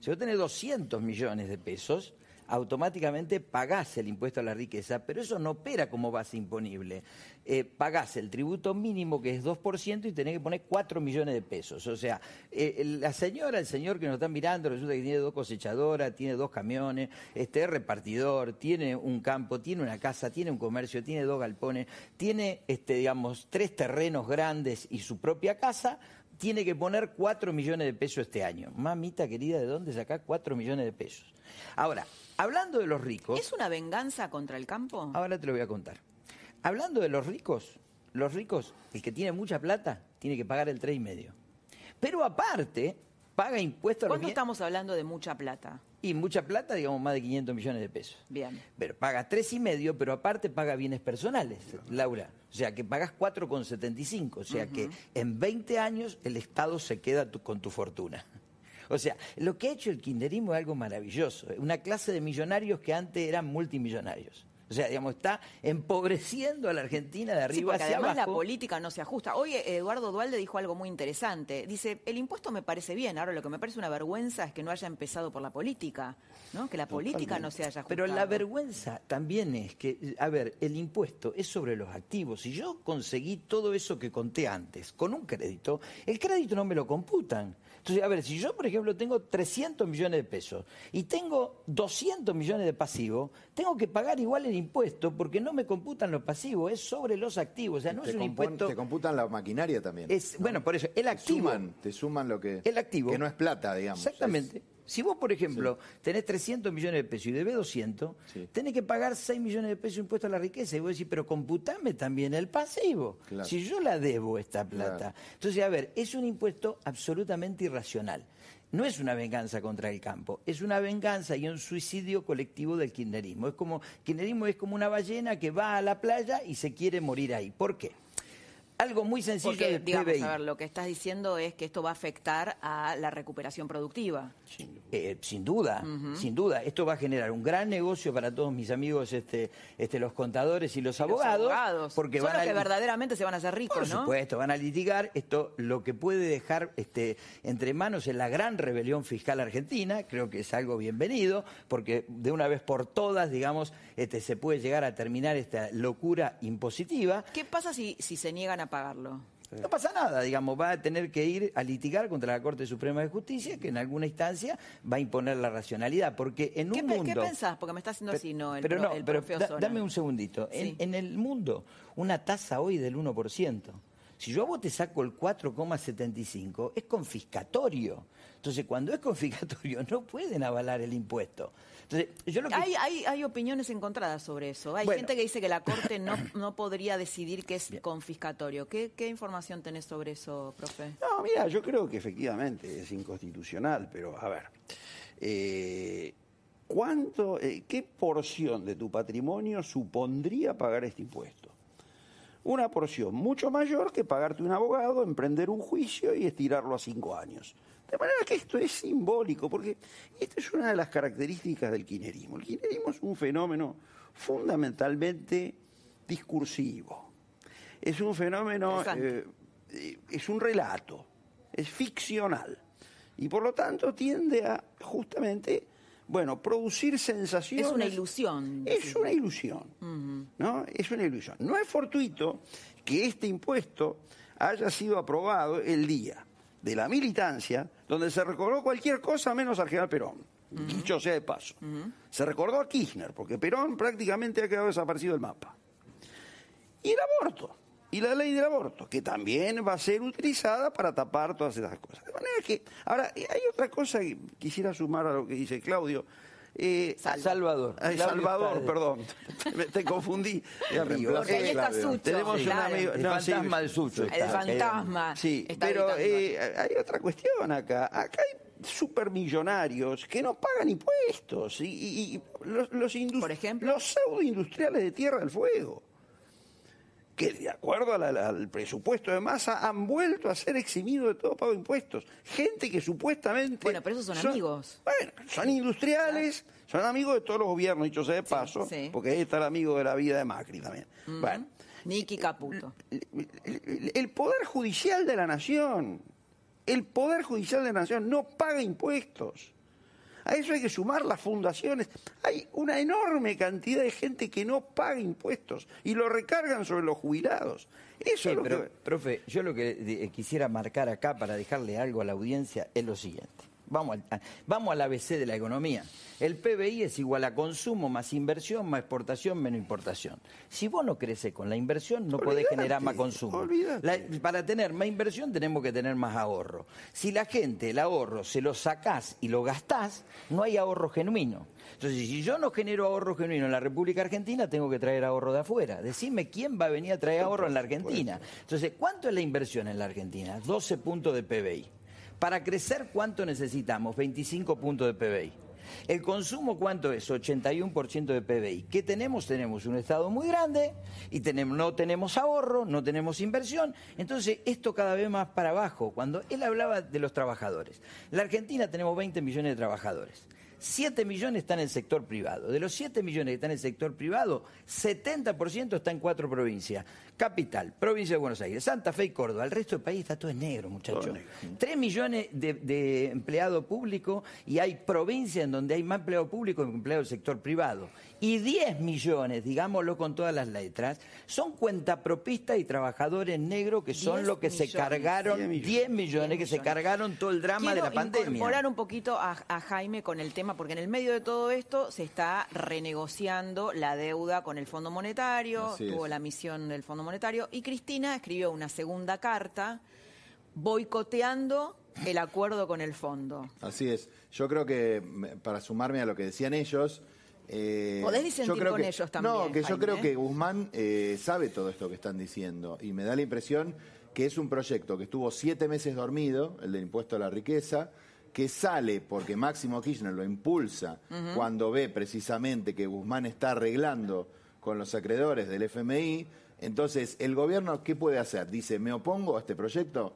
Si vos tenés 200 millones de pesos, automáticamente pagás el impuesto a la riqueza, pero eso no opera como base imponible. Eh, pagás el tributo mínimo que es 2% y tenés que poner 4 millones de pesos. O sea, eh, la señora, el señor que nos está mirando, resulta que tiene dos cosechadoras, tiene dos camiones, este, es repartidor, tiene un campo, tiene una casa, tiene un comercio, tiene dos galpones, tiene, este, digamos, tres terrenos grandes y su propia casa, tiene que poner 4 millones de pesos este año. Mamita querida, ¿de dónde saca 4 millones de pesos? Ahora, hablando de los ricos... ¿Es una venganza contra el campo? Ahora te lo voy a contar. Hablando de los ricos, los ricos, el que tiene mucha plata, tiene que pagar el 3,5. Pero aparte, paga impuestos... ¿Cuánto estamos hablando de mucha plata? Y mucha plata, digamos, más de 500 millones de pesos. Bien. Pero paga tres y medio, pero aparte paga bienes personales, Laura. O sea, que pagas 4,75. O sea, que en 20 años el Estado se queda con tu fortuna. O sea, lo que ha hecho el kinderismo es algo maravilloso. Una clase de millonarios que antes eran multimillonarios. O sea, digamos, está empobreciendo a la Argentina de arriba sí, porque además la política no se ajusta. Hoy Eduardo Dualde dijo algo muy interesante. Dice, el impuesto me parece bien, ahora lo que me parece una vergüenza es que no haya empezado por la política, ¿no? Que la política no se haya ajustado. Pero la vergüenza también es que, a ver, el impuesto es sobre los activos. Si yo conseguí todo eso que conté antes con un crédito, el crédito no me lo computan. Entonces, a ver, si yo, por ejemplo, tengo 300 millones de pesos y tengo 200 millones de pasivo, tengo que pagar igual el impuesto porque no me computan los pasivos, es sobre los activos. O sea, no te es un compon- impuesto. Te computan la maquinaria también. Es, bueno, por eso, el Te activo. suman, te suman lo que. El activo. Que no es plata, digamos. Exactamente. Si vos, por ejemplo, tenés 300 millones de pesos y debés 200, tenés que pagar 6 millones de pesos de impuesto a la riqueza. Y vos decís, pero computame también el pasivo. Claro. Si yo la debo esta plata. Entonces, a ver, es un impuesto absolutamente irracional. No es una venganza contra el campo, es una venganza y un suicidio colectivo del kirchnerismo. Es como, kirchnerismo es como una ballena que va a la playa y se quiere morir ahí. ¿Por qué? Algo muy sencillo Porque, del digamos, PBI. a ver, lo que estás diciendo es que esto va a afectar a la recuperación productiva. Eh, sin duda, sin duda. Esto va a generar un gran negocio para todos mis amigos, este, este, los contadores y los Los abogados, abogados. porque Son van los a que verdaderamente se van a hacer ricos, por ¿no? supuesto, van a litigar. Esto lo que puede dejar este, entre manos en la gran rebelión fiscal argentina, creo que es algo bienvenido, porque de una vez por todas, digamos, este, se puede llegar a terminar esta locura impositiva. ¿Qué pasa si, si se niegan a pagarlo? No pasa nada, digamos, va a tener que ir a litigar contra la Corte Suprema de Justicia, que en alguna instancia va a imponer la racionalidad, porque en ¿Qué, un pe- mundo... qué pensás? Porque me está haciendo así, ¿no? El, pero no, el pero da- dame un segundito. En el mundo, una tasa hoy del 1%. Si yo a vos te saco el 4,75, es confiscatorio. Entonces, cuando es confiscatorio, no pueden avalar el impuesto. Entonces, yo lo que... Hay, hay, hay opiniones encontradas sobre eso. Hay Bueno. gente que dice que la Corte no, no podría decidir que es confiscatorio. ¿Qué, ¿Qué información tenés sobre eso, profe? No, mira, yo creo que efectivamente es inconstitucional, pero a ver, eh, ¿cuánto, eh, qué porción de tu patrimonio supondría pagar este impuesto? Una porción mucho mayor que pagarte un abogado, emprender un juicio y estirarlo a cinco años. De manera que esto es simbólico, porque esta es una de las características del kirchnerismo. El kirchnerismo es un fenómeno fundamentalmente discursivo. Es un fenómeno, eh, es un relato, es ficcional. Y por lo tanto tiende a justamente, bueno, producir sensaciones. Es una ilusión. Es una ilusión. ¿no? Es una ilusión. No es fortuito que este impuesto haya sido aprobado el día de la militancia, donde se recordó cualquier cosa menos al general Perón. Dicho sea de paso. Se recordó a Kirchner, porque Perón prácticamente ha quedado desaparecido del mapa. Y el aborto, y la ley del aborto, que también va a ser utilizada para tapar todas esas cosas. De manera que, ahora, hay otra cosa que quisiera sumar a lo que dice Claudio. Eh, Salvador. Claudio Salvador, perdón. Me- Te confundí. está Claudio. Sucho. Tenemos Sí. un amigo. El no, sí, fantasma del Sucho El está, fantasma. Sí, está pero eh, hay otra cuestión acá. Acá hay supermillonarios que no pagan impuestos y, y- y los, los, indus- los pseudoindustriales de Tierra del Fuego que de acuerdo a la- al presupuesto de masa han vuelto a ser eximidos de todo pago de impuestos. Gente que supuestamente... Bueno, pero esos son amigos. Bueno, son industriales, son amigos de todos los gobiernos, dicho sea de paso, sí. porque ahí está el amigo de la vida de Macri también. Bueno, Nicky Caputo. el Poder Judicial de la Nación, el Poder Judicial de la Nación no paga impuestos. A eso hay que sumar las fundaciones. Hay una enorme cantidad de gente que no paga impuestos y lo recargan sobre los jubilados. Eso Sí, es lo pero, que... profe, yo lo que eh, quisiera marcar acá para dejarle algo a la audiencia es lo siguiente. Vamos al, vamos al ABC de la economía. El PBI es igual a consumo más inversión más exportación menos importación. Si vos no creces con la inversión, no podés generar más consumo. La- para tener más inversión tenemos que tener más ahorro. Si la gente el ahorro se lo sacás y lo gastás, no hay ahorro genuino. Entonces, si yo no genero ahorro genuino en la República Argentina, tengo que traer ahorro de afuera. Decime quién va a venir a traer ahorro en la Argentina. Entonces, ¿cuánto es la inversión en la Argentina? 12 puntos de PBI. Para crecer, ¿cuánto necesitamos? 25 puntos de PBI. El consumo, ¿cuánto es? 81% de PBI. ¿Qué tenemos? Tenemos un Estado muy grande y tenemos, no tenemos ahorro, no tenemos inversión. Entonces, esto cada vez más para abajo. Cuando él hablaba de los trabajadores. La Argentina tenemos 20 millones de trabajadores. 7 millones están en el sector privado. De los 7 millones que están en el sector privado, 70% está en cuatro provincias. Capital, provincia de Buenos Aires, Santa Fe y Córdoba. El resto del país está todo en negro, muchachos. 3 millones de, de empleados públicos y hay provincias en donde hay más empleado público que empleado del sector privado. Y 10 millones, digámoslo con todas las letras, son cuentapropistas y trabajadores negros que son 10 los que se millones. cargaron, 10 millones, que se millones. cargaron todo el drama Quiero de la pandemia. incorporar un poquito a, a Jaime con el tema tema, porque en el medio de todo esto se está renegociando la deuda con el Fondo Monetario, tuvo la misión del Fondo Monetario, y Cristina escribió una segunda carta boicoteando el acuerdo con el fondo. Así es. Yo creo que, para sumarme a lo que decían ellos, eh, Podés disentir con ellos también. No, que yo creo que Guzmán eh, sabe todo esto que están diciendo y me da la impresión que es un proyecto que estuvo siete meses dormido, el del impuesto a la riqueza, que sale porque Máximo Kirchner lo impulsa cuando ve precisamente que Guzmán está arreglando con los acreedores del FMI. Entonces, ¿el gobierno qué puede hacer? Dice, me opongo a este proyecto.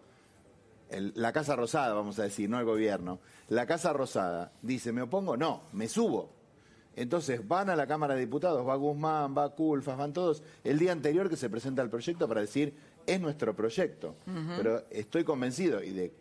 la Casa Rosada, vamos a decir, no el gobierno. La Casa Rosada dice, ¿me opongo? No, me subo. Entonces van a la Cámara de Diputados, va Guzmán, va Culfas, van todos, el día anterior que se presenta el proyecto para decir, es nuestro proyecto. Pero estoy convencido, y de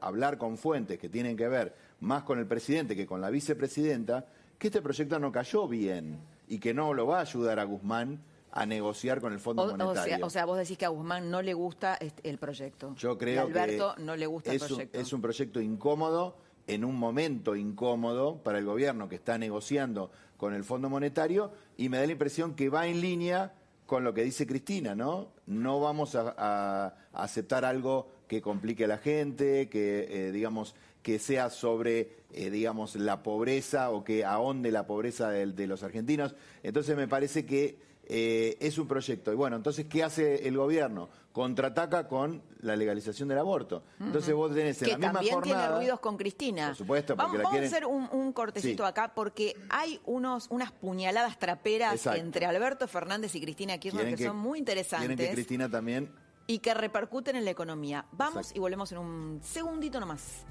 hablar con fuentes que tienen que ver más con el presidente que con la vicepresidenta, que este proyecto no cayó bien y que no lo va a ayudar a Guzmán a negociar con el Fondo Monetario. O sea, vos decís que a Guzmán no le gusta el proyecto. Yo creo Alberto no le gusta el proyecto. es un proyecto incómodo en un momento incómodo para el gobierno que está negociando con el Fondo Monetario y me da la impresión que va en línea con lo que dice Cristina, ¿no? No vamos a, aceptar algo que complique a la gente, que eh, digamos que sea sobre eh, digamos la pobreza o que ahonde la pobreza de los argentinos. Entonces me parece que eh, es un proyecto. Y bueno, entonces, ¿qué hace el gobierno? Contraataca con la legalización del aborto. Entonces vos tenés en la misma también tiene ruidos con Cristina. Por supuesto, porque vamos, a hacer un, cortecito acá, porque hay unos, unas puñaladas traperas entre Alberto Fernández y Cristina Kirchner que, son muy interesantes. Que Cristina también... Y que repercuten en la economía. Vamos y volvemos en un segundito nomás.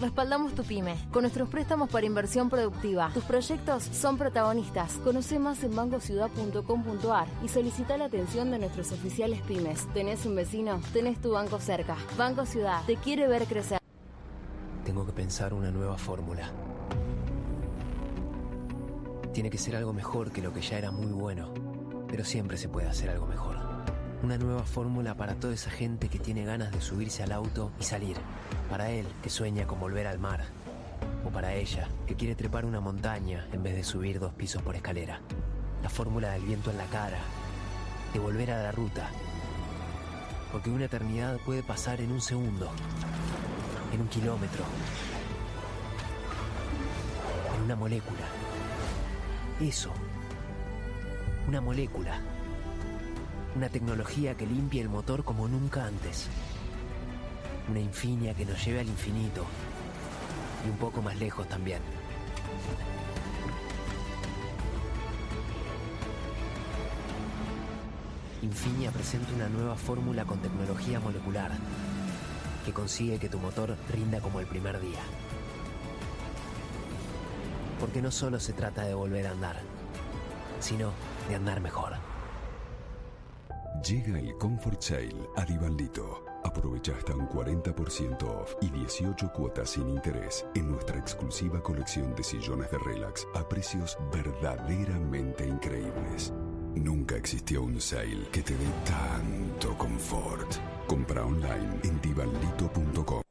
Respaldamos tu pyme con nuestros préstamos para inversión productiva. Tus proyectos son protagonistas. Conoce más en bancociudad.com.ar y solicita la atención de nuestros oficiales pymes. ¿Tenés un vecino? Tenés tu banco cerca. Banco Ciudad te quiere ver crecer. Tengo que pensar una nueva fórmula. Tiene que ser algo mejor que lo que ya era muy bueno, pero siempre se puede hacer algo mejor. Una nueva fórmula para toda esa gente que tiene ganas de subirse al auto y salir. Para él, que sueña con volver al mar. O para ella, que quiere trepar una montaña en vez de subir dos pisos por escalera. La fórmula del viento en la cara. De volver a la ruta. Porque una eternidad puede pasar en un segundo. En un kilómetro. En una molécula. Eso. Una molécula una tecnología que limpie el motor como nunca antes. Una infinia que nos lleve al infinito. Y un poco más lejos también. Infinia presenta una nueva fórmula con tecnología molecular que consigue que tu motor rinda como el primer día. Porque no solo se trata de volver a andar, sino de andar mejor. Llega el Comfort Sale a Divalito. Aprovecha hasta un 40% off y 18 cuotas sin interés en nuestra exclusiva colección de sillones de relax a precios verdaderamente increíbles. Nunca existió un sale que te dé tanto confort. Compra online en divalito.com.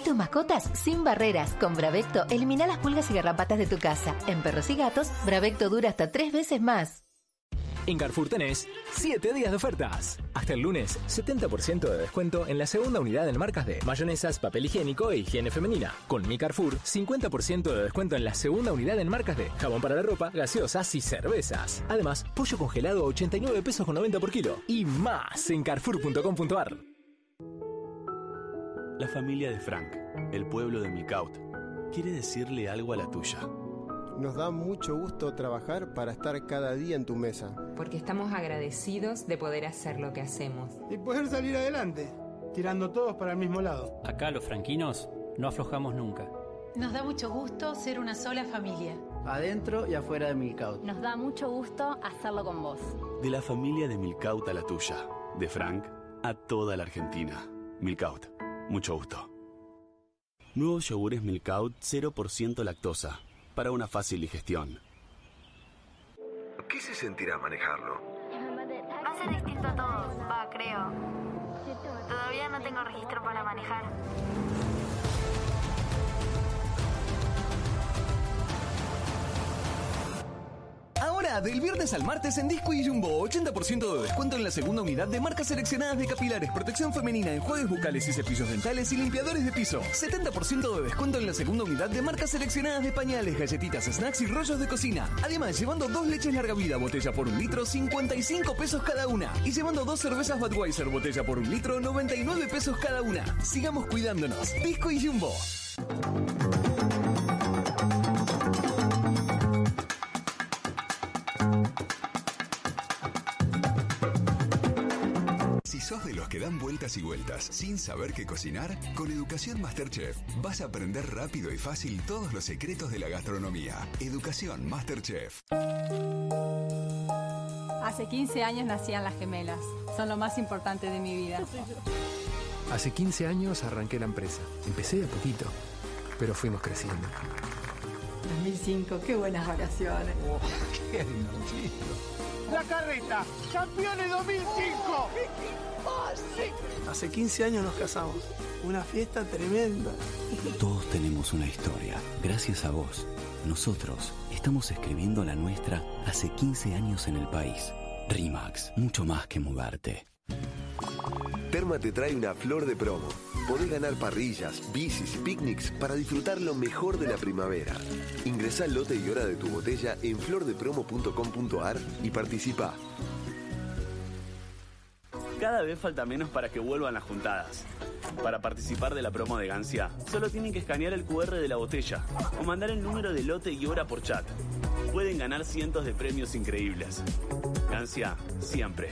Viví tus mascotas sin barreras. Con Bravecto elimina las pulgas y garrapatas de tu casa. En perros y gatos, Bravecto dura hasta tres veces más. En Carrefour tenés 7 días de ofertas. Hasta el lunes, 70% de descuento en la segunda unidad en marcas de mayonesas, papel higiénico e higiene femenina. Con mi Carrefour, 50% de descuento en la segunda unidad en marcas de jabón para la ropa, gaseosas y cervezas. Además, pollo congelado a 89 pesos con 90 por kilo. Y más en carrefour.com.ar. La familia de Frank, el pueblo de Milcaut, quiere decirle algo a la tuya. Nos da mucho gusto trabajar para estar cada día en tu mesa. Porque estamos agradecidos de poder hacer lo que hacemos. Y poder salir adelante, tirando todos para el mismo lado. Acá los franquinos no aflojamos nunca. Nos da mucho gusto ser una sola familia. Adentro y afuera de Milcaut. Nos da mucho gusto hacerlo con vos. De la familia de Milcaut a la tuya. De Frank a toda la Argentina. Milcaut Mucho gusto. Nuevos yogures Milkout 0% lactosa para una fácil digestión. ¿Qué se sentirá manejarlo? Va a ser distinto a todo, va, creo. Todavía no tengo registro para manejar. Ahora, del viernes al martes en Disco y Jumbo, 80% de descuento en la segunda unidad de marcas seleccionadas de capilares, protección femenina, enjuagues bucales y cepillos dentales y limpiadores de piso. 70% de descuento en la segunda unidad de marcas seleccionadas de pañales, galletitas, snacks y rollos de cocina. Además, llevando dos leches larga vida, botella por un litro, 55 pesos cada una. Y llevando dos cervezas Budweiser, botella por un litro, 99 pesos cada una. Sigamos cuidándonos. Disco y Jumbo. Vueltas y vueltas sin saber qué cocinar, con Educación Masterchef vas a aprender rápido y fácil todos los secretos de la gastronomía. Educación Masterchef. Hace 15 años nacían las gemelas. Son lo más importante de mi vida. Hace 15 años arranqué la empresa. Empecé de poquito, pero fuimos creciendo. 2005, qué buenas vacaciones. ¡Qué divertido! La carreta, campeones 2005. Hace 15 años nos casamos. Una fiesta tremenda. Todos tenemos una historia. Gracias a vos, nosotros estamos escribiendo la nuestra hace 15 años en el país. RIMAX, mucho más que mudarte. Terma te trae una flor de promo. Podés ganar parrillas, bicis y picnics para disfrutar lo mejor de la primavera. Ingresá al lote y hora de tu botella en flordepromo.com.ar y participa. Cada vez falta menos para que vuelvan las juntadas. Para participar de la promo de Gancia, solo tienen que escanear el QR de la botella o mandar el número de lote y hora por chat. Pueden ganar cientos de premios increíbles. Gancia, siempre.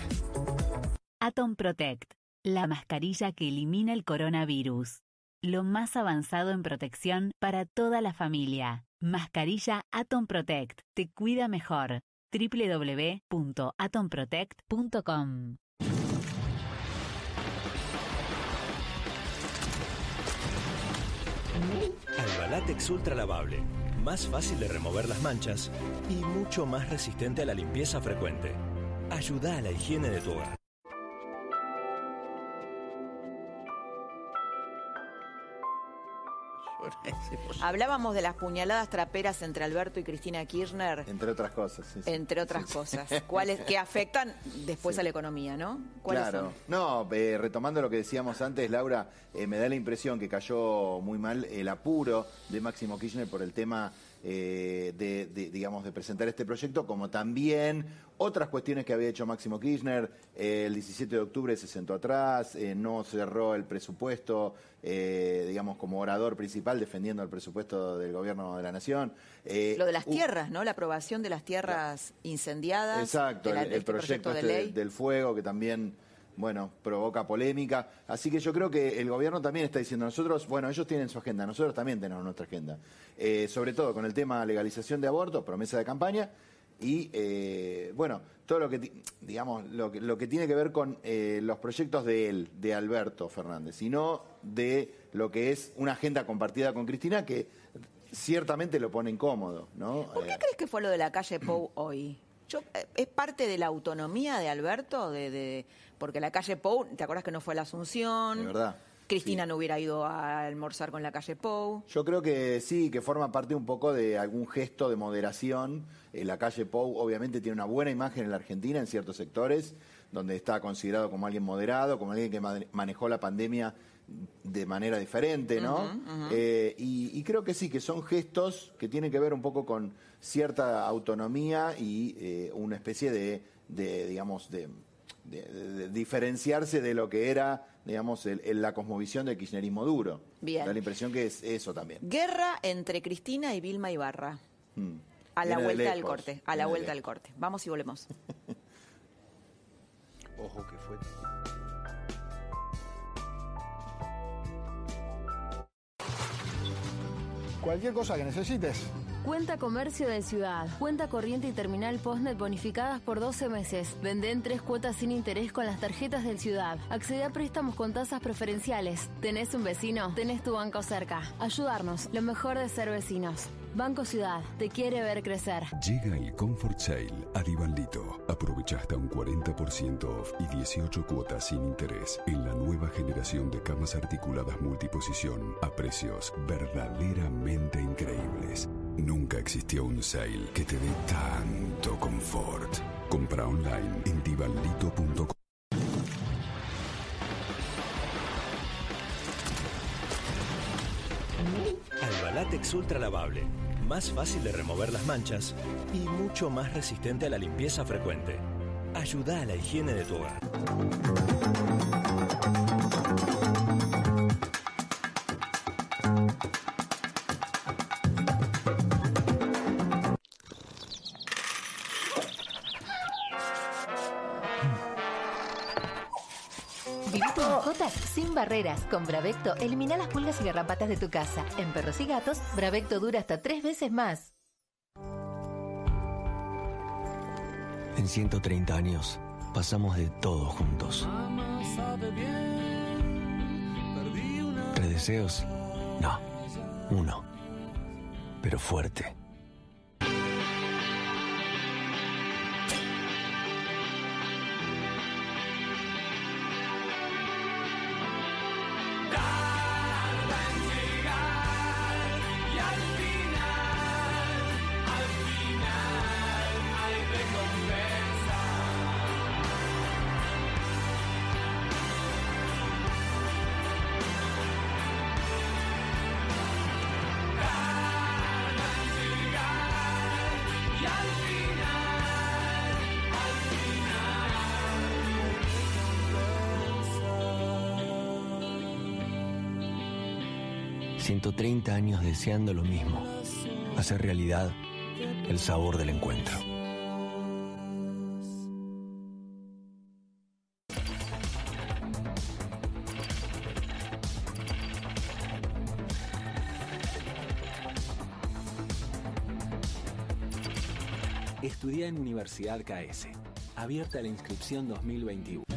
Atom Protect, la mascarilla que elimina el coronavirus. Lo más avanzado en protección para toda la familia. Mascarilla Atom Protect te cuida mejor. www.atomprotect.com Albalatex Ultra Lavable. Más fácil de remover las manchas y mucho más resistente a la limpieza frecuente. Ayuda a la higiene de tu hogar. Hablábamos de las puñaladas traperas entre Alberto y Cristina Kirchner. Entre otras cosas, sí, sí. Entre otras cosas. ¿Cuáles que afectan después a la economía, no? ¿Cuáles Claro. son? No, eh, retomando lo que decíamos antes, Laura, eh, me da la impresión que cayó muy mal el apuro de Máximo Kirchner por el tema eh, de, de, digamos, de presentar este proyecto, como también otras cuestiones que había hecho Máximo Kirchner. Eh, el 17 de octubre se sentó atrás, eh, no cerró el presupuesto, eh, digamos, como orador principal defendiendo el presupuesto del gobierno de la Nación. Lo de las tierras, ¿no? La aprobación de las tierras incendiadas. Exacto, de la- el, este proyecto, de este ley. del fuego que también, bueno, provoca polémica. Así que yo creo que el gobierno también está diciendo, nosotros, bueno, ellos tienen su agenda, nosotros también tenemos nuestra agenda. Eh, sobre todo con el tema legalización de aborto, promesa de campaña, y, eh, bueno, todo lo que, digamos, lo que, lo que tiene que ver con eh, los proyectos de él, de Alberto Fernández, y no de lo que es una agenda compartida con Cristina que ciertamente lo pone incómodo, ¿no? ¿Por qué Eh, crees que fue lo de la calle Pou hoy? Yo, ¿Es parte de la autonomía de Alberto? De, de- porque la calle Pou, ¿te acuerdas que no fue a la Asunción? de verdad. Cristina no hubiera ido a almorzar con la calle Pou. Yo creo que sí, que forma parte un poco de algún gesto de moderación. Eh, la calle Pou obviamente tiene una buena imagen en la Argentina en ciertos sectores, donde está considerado como alguien moderado, como alguien que ma- manejó la pandemia de manera diferente, ¿no? Eh, y, y creo que sí, que son gestos que tienen que ver un poco con cierta autonomía y eh, una especie de, de, digamos, de, de- de- de diferenciarse de lo que era, digamos, el- el- la cosmovisión del kirchnerismo duro. Bien. Da la impresión que es eso también. Guerra entre Cristina y Vilma Ibarra. Mm. A la Viene vuelta del lejos, corte. A la viene vuelta del corte. Vamos y volvemos. Ojo que fue. Cualquier cosa que necesites, Cuenta Comercio de Ciudad. Cuenta corriente y terminal Postnet bonificadas por 12 meses. Vende en tres cuotas sin interés con las tarjetas del Ciudad. Accede a préstamos con tasas preferenciales. ¿Tenés un vecino? Tenés tu banco cerca. Ayudarnos. Lo mejor de ser vecinos. Banco Ciudad. Te quiere ver crecer. Llega el Comfort Sale a Divanlito. Aprovecha hasta un 40% off y 18 cuotas sin interés en la nueva generación de camas articuladas multiposición a precios verdaderamente increíbles. Nunca existió un sale que te dé tanto confort. Compra online en divanlito.com. Albalatex Ultra Lavable. Más fácil de remover las manchas y mucho más resistente a la limpieza frecuente. Ayuda a la higiene de tu hogar. Con Bravecto elimina las pulgas y garrapatas de tu casa. En perros y gatos, Bravecto dura hasta tres veces más. En 130 años pasamos de todo juntos. ¿Tres deseos? No, uno. Pero fuerte. 30 años deseando lo mismo, hacer realidad el sabor del encuentro. Estudia en Universidad KS. Abierta la inscripción 2021.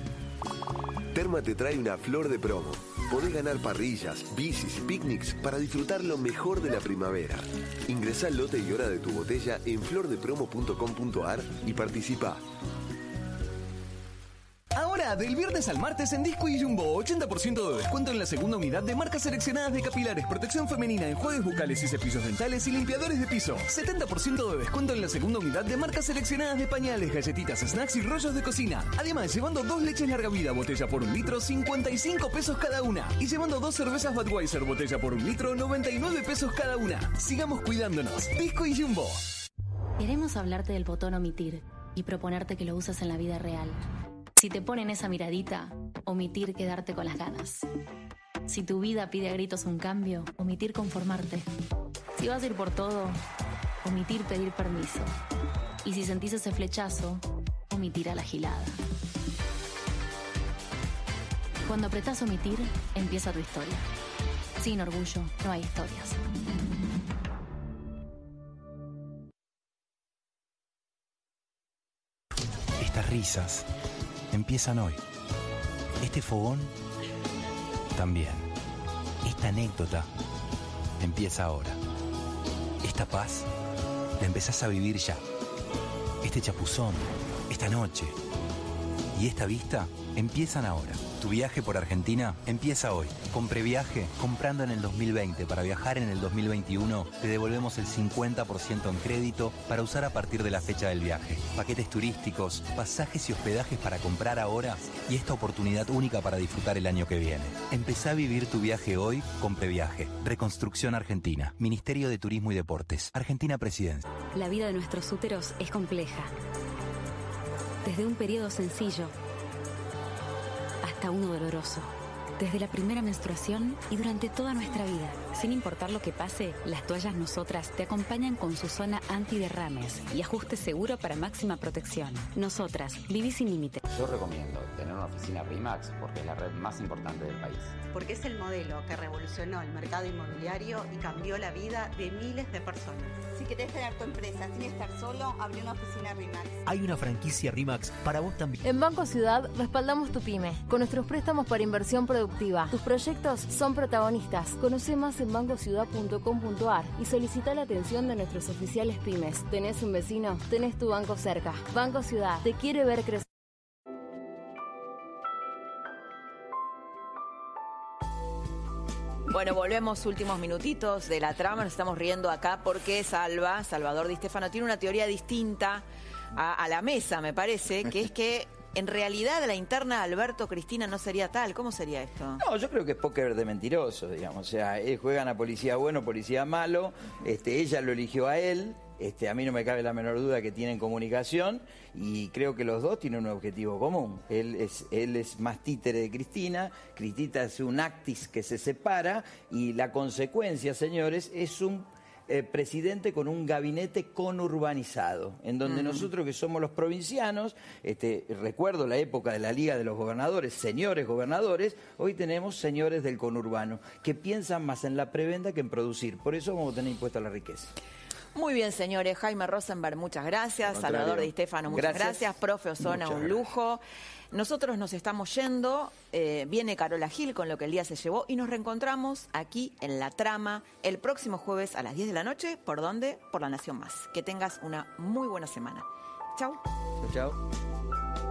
Terma te trae una flor de promo. Podés ganar parrillas, bicis picnics para disfrutar lo mejor de la primavera. Ingresá al lote y hora de tu botella en flordepromo.com.ar y participa. Del viernes al martes en Disco y Jumbo, 80% de descuento en la segunda unidad de marcas seleccionadas de capilares, protección femenina, enjuagues bucales y cepillos dentales y limpiadores de piso. 70% de descuento en la segunda unidad de marcas seleccionadas de pañales, galletitas, snacks y rollos de cocina. Además, llevando dos leches larga vida, botella por un litro, 55 pesos cada una. Y llevando dos cervezas Budweiser, botella por un litro, 99 pesos cada una. Sigamos cuidándonos. Disco y Jumbo. Queremos hablarte del botón omitir y proponerte que lo uses en la vida real. Si te ponen esa miradita, omitir quedarte con las ganas. Si tu vida pide a gritos un cambio, omitir conformarte. Si vas a ir por todo, omitir pedir permiso. Y si sentís ese flechazo, omitir a la gilada. Cuando apretás omitir, empieza tu historia. Sin orgullo, no hay historias. Estas risas empiezan hoy. Este fogón también. Esta anécdota empieza ahora. Esta paz la empezás a vivir ya. Este chapuzón, esta noche y esta vista empiezan ahora. Tu viaje por Argentina empieza hoy. Con previaje, comprando en el 2020 para viajar en el 2021, te devolvemos el 50% en crédito para usar a partir de la fecha del viaje. Paquetes turísticos, pasajes y hospedajes para comprar ahora y esta oportunidad única para disfrutar el año que viene. Empezá a vivir tu viaje hoy con previaje. Reconstrucción Argentina. Ministerio de Turismo y Deportes. Argentina Presidencia. La vida de nuestros úteros es compleja. Desde un periodo sencillo hasta uno doloroso. Desde la primera menstruación y durante toda nuestra vida. Sin importar lo que pase, las toallas nosotras te acompañan con su zona antiderrames y ajuste seguro para máxima protección. Nosotras, viví sin límite. Yo recomiendo tener una oficina RIMAX porque es la red más importante del país. Porque es el modelo que revolucionó el mercado inmobiliario y cambió la vida de miles de personas. Si querés tener tu empresa sin estar solo, abre una oficina RIMAX. Hay una franquicia RIMAX para vos también. En Banco Ciudad respaldamos tu pyme con nuestros préstamos para inversión productiva. Tus proyectos son protagonistas. Conoce más en bancociudad.com.ar y solicita la atención de nuestros oficiales pymes. ¿Tenés un vecino? Tenés tu banco cerca. Banco Ciudad te quiere ver crecer. Bueno, volvemos últimos minutitos de la trama. Nos estamos riendo acá porque Salva, Salvador Di Stefano, tiene una teoría distinta a, la mesa, me parece, que es que en realidad la interna Alberto Cristina no sería tal. ¿Cómo sería esto? No, yo creo que es póker de mentirosos, digamos. O sea, él juegan a policía bueno, policía malo. Este, ella lo eligió a él. Este, a mí no me cabe la menor duda que tienen comunicación y creo que los dos tienen un objetivo común. Él es, él es más títere de Cristina, Cristina es un actis que se separa y la consecuencia, señores, es un eh, presidente con un gabinete conurbanizado, en donde nosotros que somos los provincianos, este, recuerdo la época de la Liga de los Gobernadores, señores gobernadores, hoy tenemos señores del conurbano, que piensan más en la prebenda que en producir. Por eso vamos a tener impuesto a la riqueza. Muy bien, señores. Jaime Rosenberg, muchas gracias. Salvador Di Stefano, muchas Gracias. gracias. Profe Osona, Muchas un lujo. Nosotros nos estamos yendo. eh, viene Carola Gil con lo que el día se llevó y nos reencontramos aquí en La Trama el próximo jueves a las 10 de la noche. ¿Por dónde? Por La Nación Más. Que tengas una muy buena semana. Chau. Chao, chao.